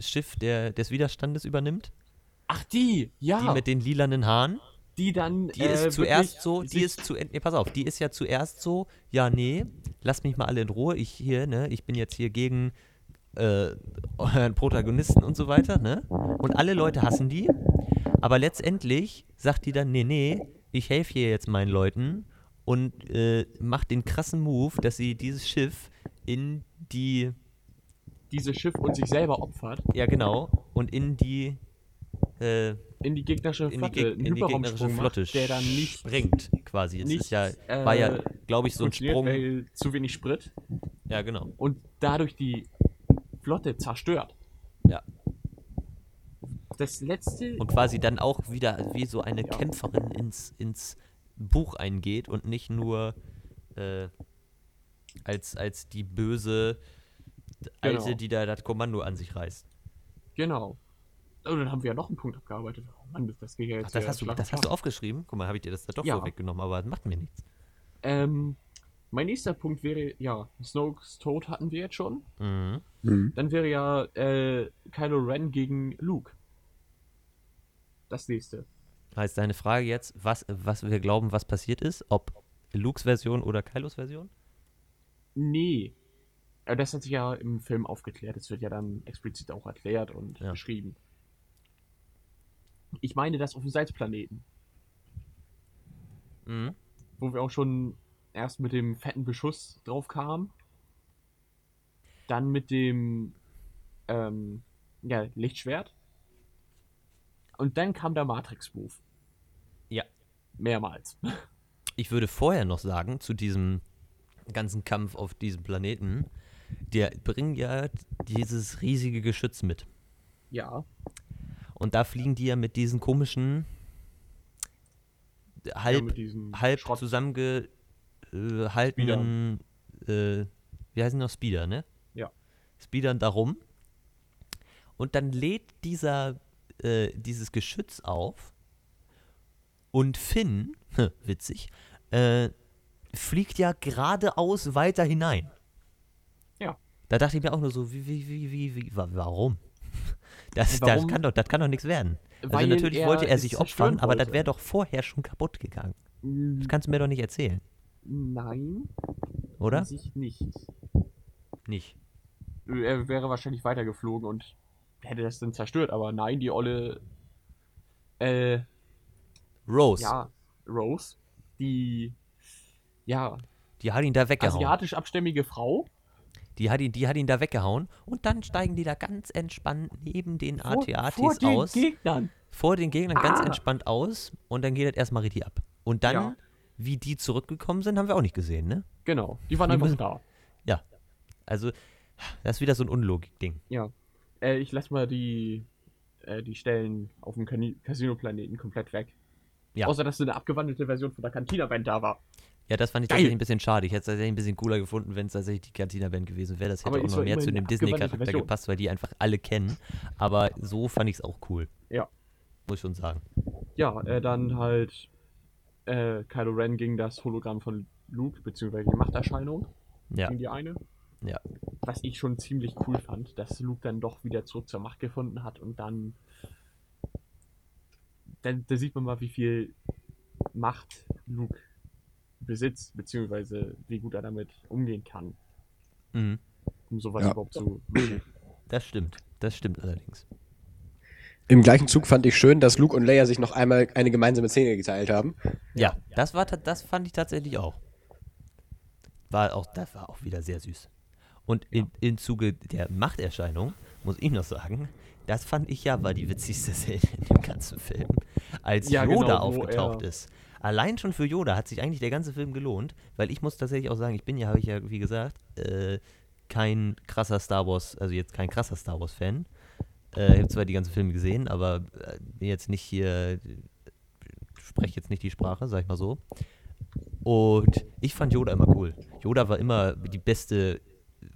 Schiff der, des Widerstandes übernimmt? Ach, die, ja. Die mit den lilanen Haaren? Die dann. Die äh, ist zuerst wirklich so, die ist zu, nee, pass auf, die ist ja zuerst so, ja, nee, lasst mich mal alle in Ruhe, ich hier, ne, ich bin jetzt hier gegen äh, euren Protagonisten und so weiter, ne? Und alle Leute hassen die, aber letztendlich sagt die dann, nee, nee, ich helfe hier jetzt meinen Leuten und äh, macht den krassen Move, dass sie dieses Schiff in die, dieses Schiff und sich selber opfert, ja genau, und in die, äh, in die gegnerische in die, Flotte Geg in die gegnerische Flotte macht, der dann nicht springt, quasi. Es ist ja, äh, war ja, glaube ich, so ein Sprung. weil zu wenig Sprit Ja, genau. und dadurch die Flotte zerstört. Ja. Das letzte. Und quasi dann auch wieder wie so eine Ja. Kämpferin ins, ins Buch eingeht und nicht nur äh, als, als die böse Alte, Genau. die da das Kommando an sich reißt. genau. Oh, dann haben wir ja noch einen Punkt abgearbeitet. Oh Mann, das, das geht ja jetzt. Ach, das hast, du, das hast du aufgeschrieben? Guck mal, habe ich dir das da doch Ja. vorweggenommen, aber das macht mir nichts. Ähm, mein nächster Punkt wäre, ja, Snokes Tod hatten wir jetzt schon. Mhm. Mhm. Dann wäre ja äh, Kylo Ren gegen Luke. Das nächste. Heißt deine Frage jetzt, was, was wir glauben, was passiert ist? Ob Lukes Version oder Kylos Version? Nee. Das hat sich ja im Film aufgeklärt. Das wird ja dann explizit auch erklärt und Ja. beschrieben. Ich meine das auf dem Salzplaneten, Mhm. wo wir auch schon erst mit dem fetten Beschuss drauf kamen. Dann mit dem ähm, ja, Lichtschwert. Und dann kam der Matrix-Move. Ja. Mehrmals. Ich würde vorher noch sagen, zu diesem ganzen Kampf auf diesem Planeten, der bringen ja dieses riesige Geschütz mit. Ja. Und da fliegen die ja mit diesen komischen, halb, diesem halb Schrott. zusammengehaltenen, äh, wie heißen die noch, Speeder, ne? Ja. Speedern darum. Und dann lädt dieser, äh, dieses Geschütz auf und Finn, witzig, äh, fliegt ja geradeaus weiter hinein. Ja. Da dachte ich mir auch nur so, wie, wie, wie, wie, wie wa- warum? Das, das, kann doch, das kann doch nichts werden. Also natürlich wollte er sich opfern, aber das wäre doch vorher schon kaputt gegangen. Das kannst du mir doch nicht erzählen, Nein, oder? sich nicht. Nicht. Er wäre wahrscheinlich weitergeflogen und hätte das dann zerstört, aber nein, die olle äh, Rose, ja, Rose, die ja, die hat ihn da weggehauen. asiatisch abstämmige Frau Die hat, ihn, die hat ihn da weggehauen und dann steigen die da ganz entspannt neben den vor, AT-ATs vor den aus, Gegnern. vor den Gegnern ganz Ah. entspannt aus und dann geht das erstmal richtig ab. Und dann, Ja. wie die zurückgekommen sind, haben wir auch nicht gesehen, ne? Genau, die waren Die einfach müssen- da. Ja. Also, das ist wieder so ein Unlogik-Ding. Ja. Äh, ich lass mal die, äh, die Stellen auf dem Casino-Planeten komplett weg. Ja. Außer, dass eine abgewandelte Version von der Cantina-Band da war. Ja, das fand ich Geil. tatsächlich ein bisschen schade. Ich hätte es tatsächlich ein bisschen cooler gefunden, wenn es tatsächlich die Cantina-Band gewesen wäre. Das hätte Aber auch noch mehr zu dem Disney-Charakter gepasst, weil die einfach alle kennen. Aber so fand ich es auch cool. Ja. Muss ich schon sagen. Ja, äh, dann halt äh, Kylo Ren gegen das Hologramm von Luke, beziehungsweise die Machterscheinung, Ja. gegen die eine. Ja. Was ich schon ziemlich cool fand, dass Luke dann doch wieder zurück zur Macht gefunden hat und dann. dann da sieht man mal, wie viel Macht Luke besitzt, beziehungsweise wie gut er damit umgehen kann, Mhm. um sowas Ja. überhaupt zu machen. Das stimmt. Das stimmt allerdings. Im gleichen Zug fand ich schön, dass Luke und Leia sich noch einmal eine gemeinsame Szene geteilt haben. Ja, das war das fand ich tatsächlich auch. War auch, das war auch wieder sehr süß. Und im, im Zuge der Machterscheinung muss ich noch sagen, das fand ich ja war die witzigste Szene in dem ganzen Film. als Ja, Yoda genau, aufgetaucht er- ist. Allein schon für Yoda hat sich eigentlich der ganze Film gelohnt, weil ich muss tatsächlich auch sagen, ich bin ja, habe ich ja, wie gesagt, äh, kein krasser Star Wars, also jetzt kein krasser Star Wars-Fan. Äh, ich habe zwar die ganzen Filme gesehen, aber äh, bin jetzt nicht hier, spreche jetzt nicht die Sprache, sag ich mal so. Und ich fand Yoda immer cool. Yoda war immer die beste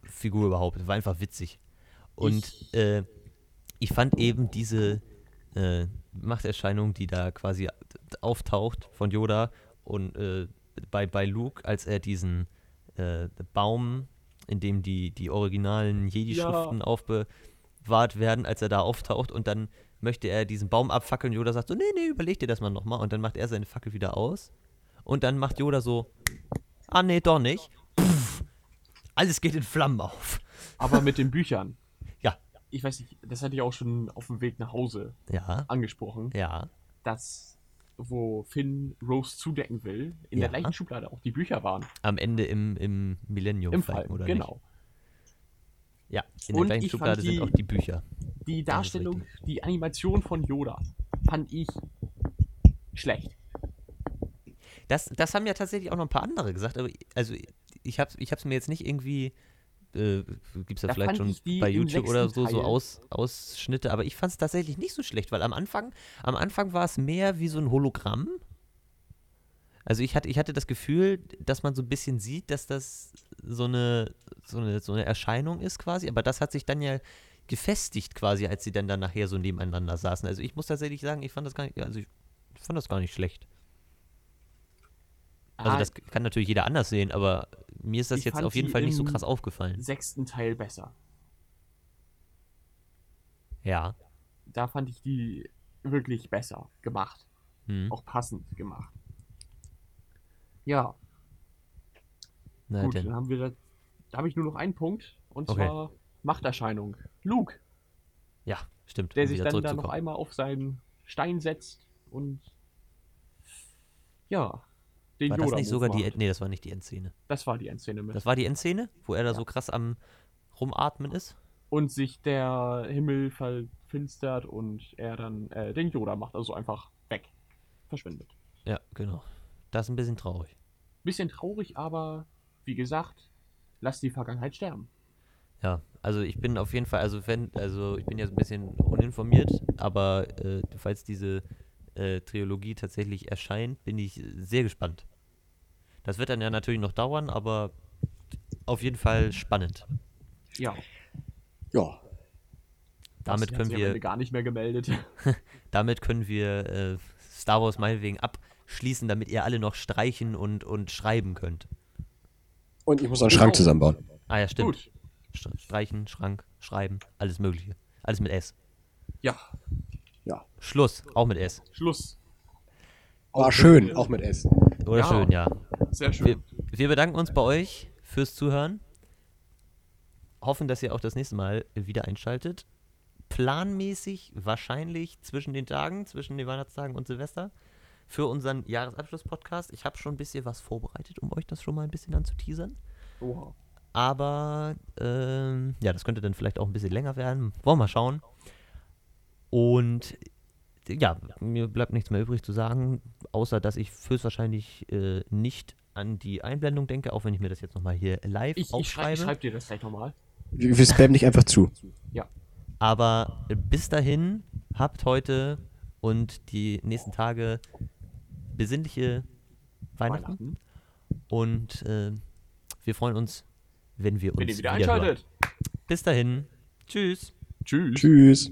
Figur überhaupt. War einfach witzig. Und Ich- äh, ich fand eben diese äh, Machterscheinung, die da quasi auftaucht von Yoda und äh, bei, bei Luke, als er diesen äh, Baum, in dem die, die originalen Jedi-Schriften Ja. aufbewahrt werden, als er da auftaucht und dann möchte er diesen Baum abfackeln. Yoda sagt so, nee, nee, überleg dir das mal nochmal. Und dann macht er seine Fackel wieder aus. Und dann macht Yoda so, ah nee, doch nicht. Pff, alles geht in Flammen auf. Aber mit den Büchern. Ich weiß nicht, das hatte ich auch schon auf dem Weg nach Hause Ja, angesprochen, ja, dass wo Finn Rose zudecken will, in Ja. der gleichen Schublade auch die Bücher waren. am Ende im, im Millennium Im Fall, oder genau. nicht? Ja, in der Und gleichen ich fand Schublade sind die- auch die Bücher. Die Darstellung, die Animation von Yoda fand ich schlecht. Das, das haben ja tatsächlich auch noch ein paar andere gesagt, aber also ich habe ich hab's mir jetzt nicht irgendwie, äh, gibt es ja Da vielleicht schon bei YouTube oder so, so Aus, Ausschnitte, aber ich fand es tatsächlich nicht so schlecht, weil am Anfang, am Anfang war es mehr wie so ein Hologramm. Also ich hatte, ich hatte das Gefühl, dass man so ein bisschen sieht, dass das so eine, so eine, so eine Erscheinung ist quasi, aber das hat sich dann ja gefestigt quasi, als sie dann, dann nachher so nebeneinander saßen. Also ich muss tatsächlich sagen, ich fand das gar nicht, also ich fand das gar nicht schlecht. Also Ah, das kann natürlich jeder anders sehen, aber mir ist das Ich jetzt auf jeden Fall nicht so krass aufgefallen. sechsten Teil besser. Ja. Da fand ich die wirklich besser gemacht. Hm. Auch passend gemacht. Ja, Na gut, denn. dann haben wir da, da habe ich nur noch einen Punkt und Okay. zwar Machterscheinung. Luke, Ja, stimmt. der um sich dann da noch einmal auf seinen Stein setzt und ja, den War das nicht sogar die, macht. Nee, das war nicht die Endszene. Das war die Endszene mit. Das war die Endszene, wo er da Ja. so krass am rumatmen ist? und sich der Himmel verfinstert und er dann äh, den Yoda macht, also einfach weg. Verschwindet. Ja, genau. Das ist ein bisschen traurig. Bisschen traurig, aber wie gesagt, lass die Vergangenheit sterben. Ja, also ich bin auf jeden Fall, also wenn, also ich bin jetzt ein bisschen uninformiert, aber äh, falls diese äh, Trilogie tatsächlich erscheint, bin ich sehr gespannt. Das wird dann ja natürlich noch dauern, aber auf jeden Fall spannend. Ja, Ja. Damit hat können wir, gar nicht mehr gemeldet. damit können wir äh, Star Wars meinetwegen abschließen, damit ihr alle noch streichen und, und schreiben könnt. Und ich muss einen Schrank zusammenbauen. Ah ja, stimmt. Gut. St- Streichen, Schrank, schreiben, alles mögliche. Alles mit S. Ja, Ja. Schluss, auch mit S. Schluss. War schön, auch mit S. Oder Ja. schön, ja. Sehr schön. Wir, wir bedanken uns bei euch fürs Zuhören. Hoffen, dass ihr auch das nächste Mal wieder einschaltet. Planmäßig wahrscheinlich zwischen den Tagen, zwischen den Weihnachtstagen und Silvester für unseren Jahresabschluss-Podcast. Ich habe schon ein bisschen was vorbereitet, um euch das schon mal ein bisschen anzuteasern. Oha. Aber ähm, ja, das könnte dann vielleicht auch ein bisschen länger werden. Wollen wir mal schauen. Und ja, mir bleibt nichts mehr übrig zu sagen, außer dass ich höchstwahrscheinlich äh, nicht an die Einblendung denke, auch wenn ich mir das jetzt nochmal hier live Ich, ich schreibe aufschreibe. schreib dir das gleich nochmal. Wir, wir spammen dich einfach zu. Aber bis dahin, habt heute und die nächsten Tage besinnliche Weihnachten. Weihnachten. Und äh, wir freuen uns, wenn wir uns Wenn ihr wieder wiederhören. einschaltet. Bis dahin. Tschüss. Tschüss. Tschüss.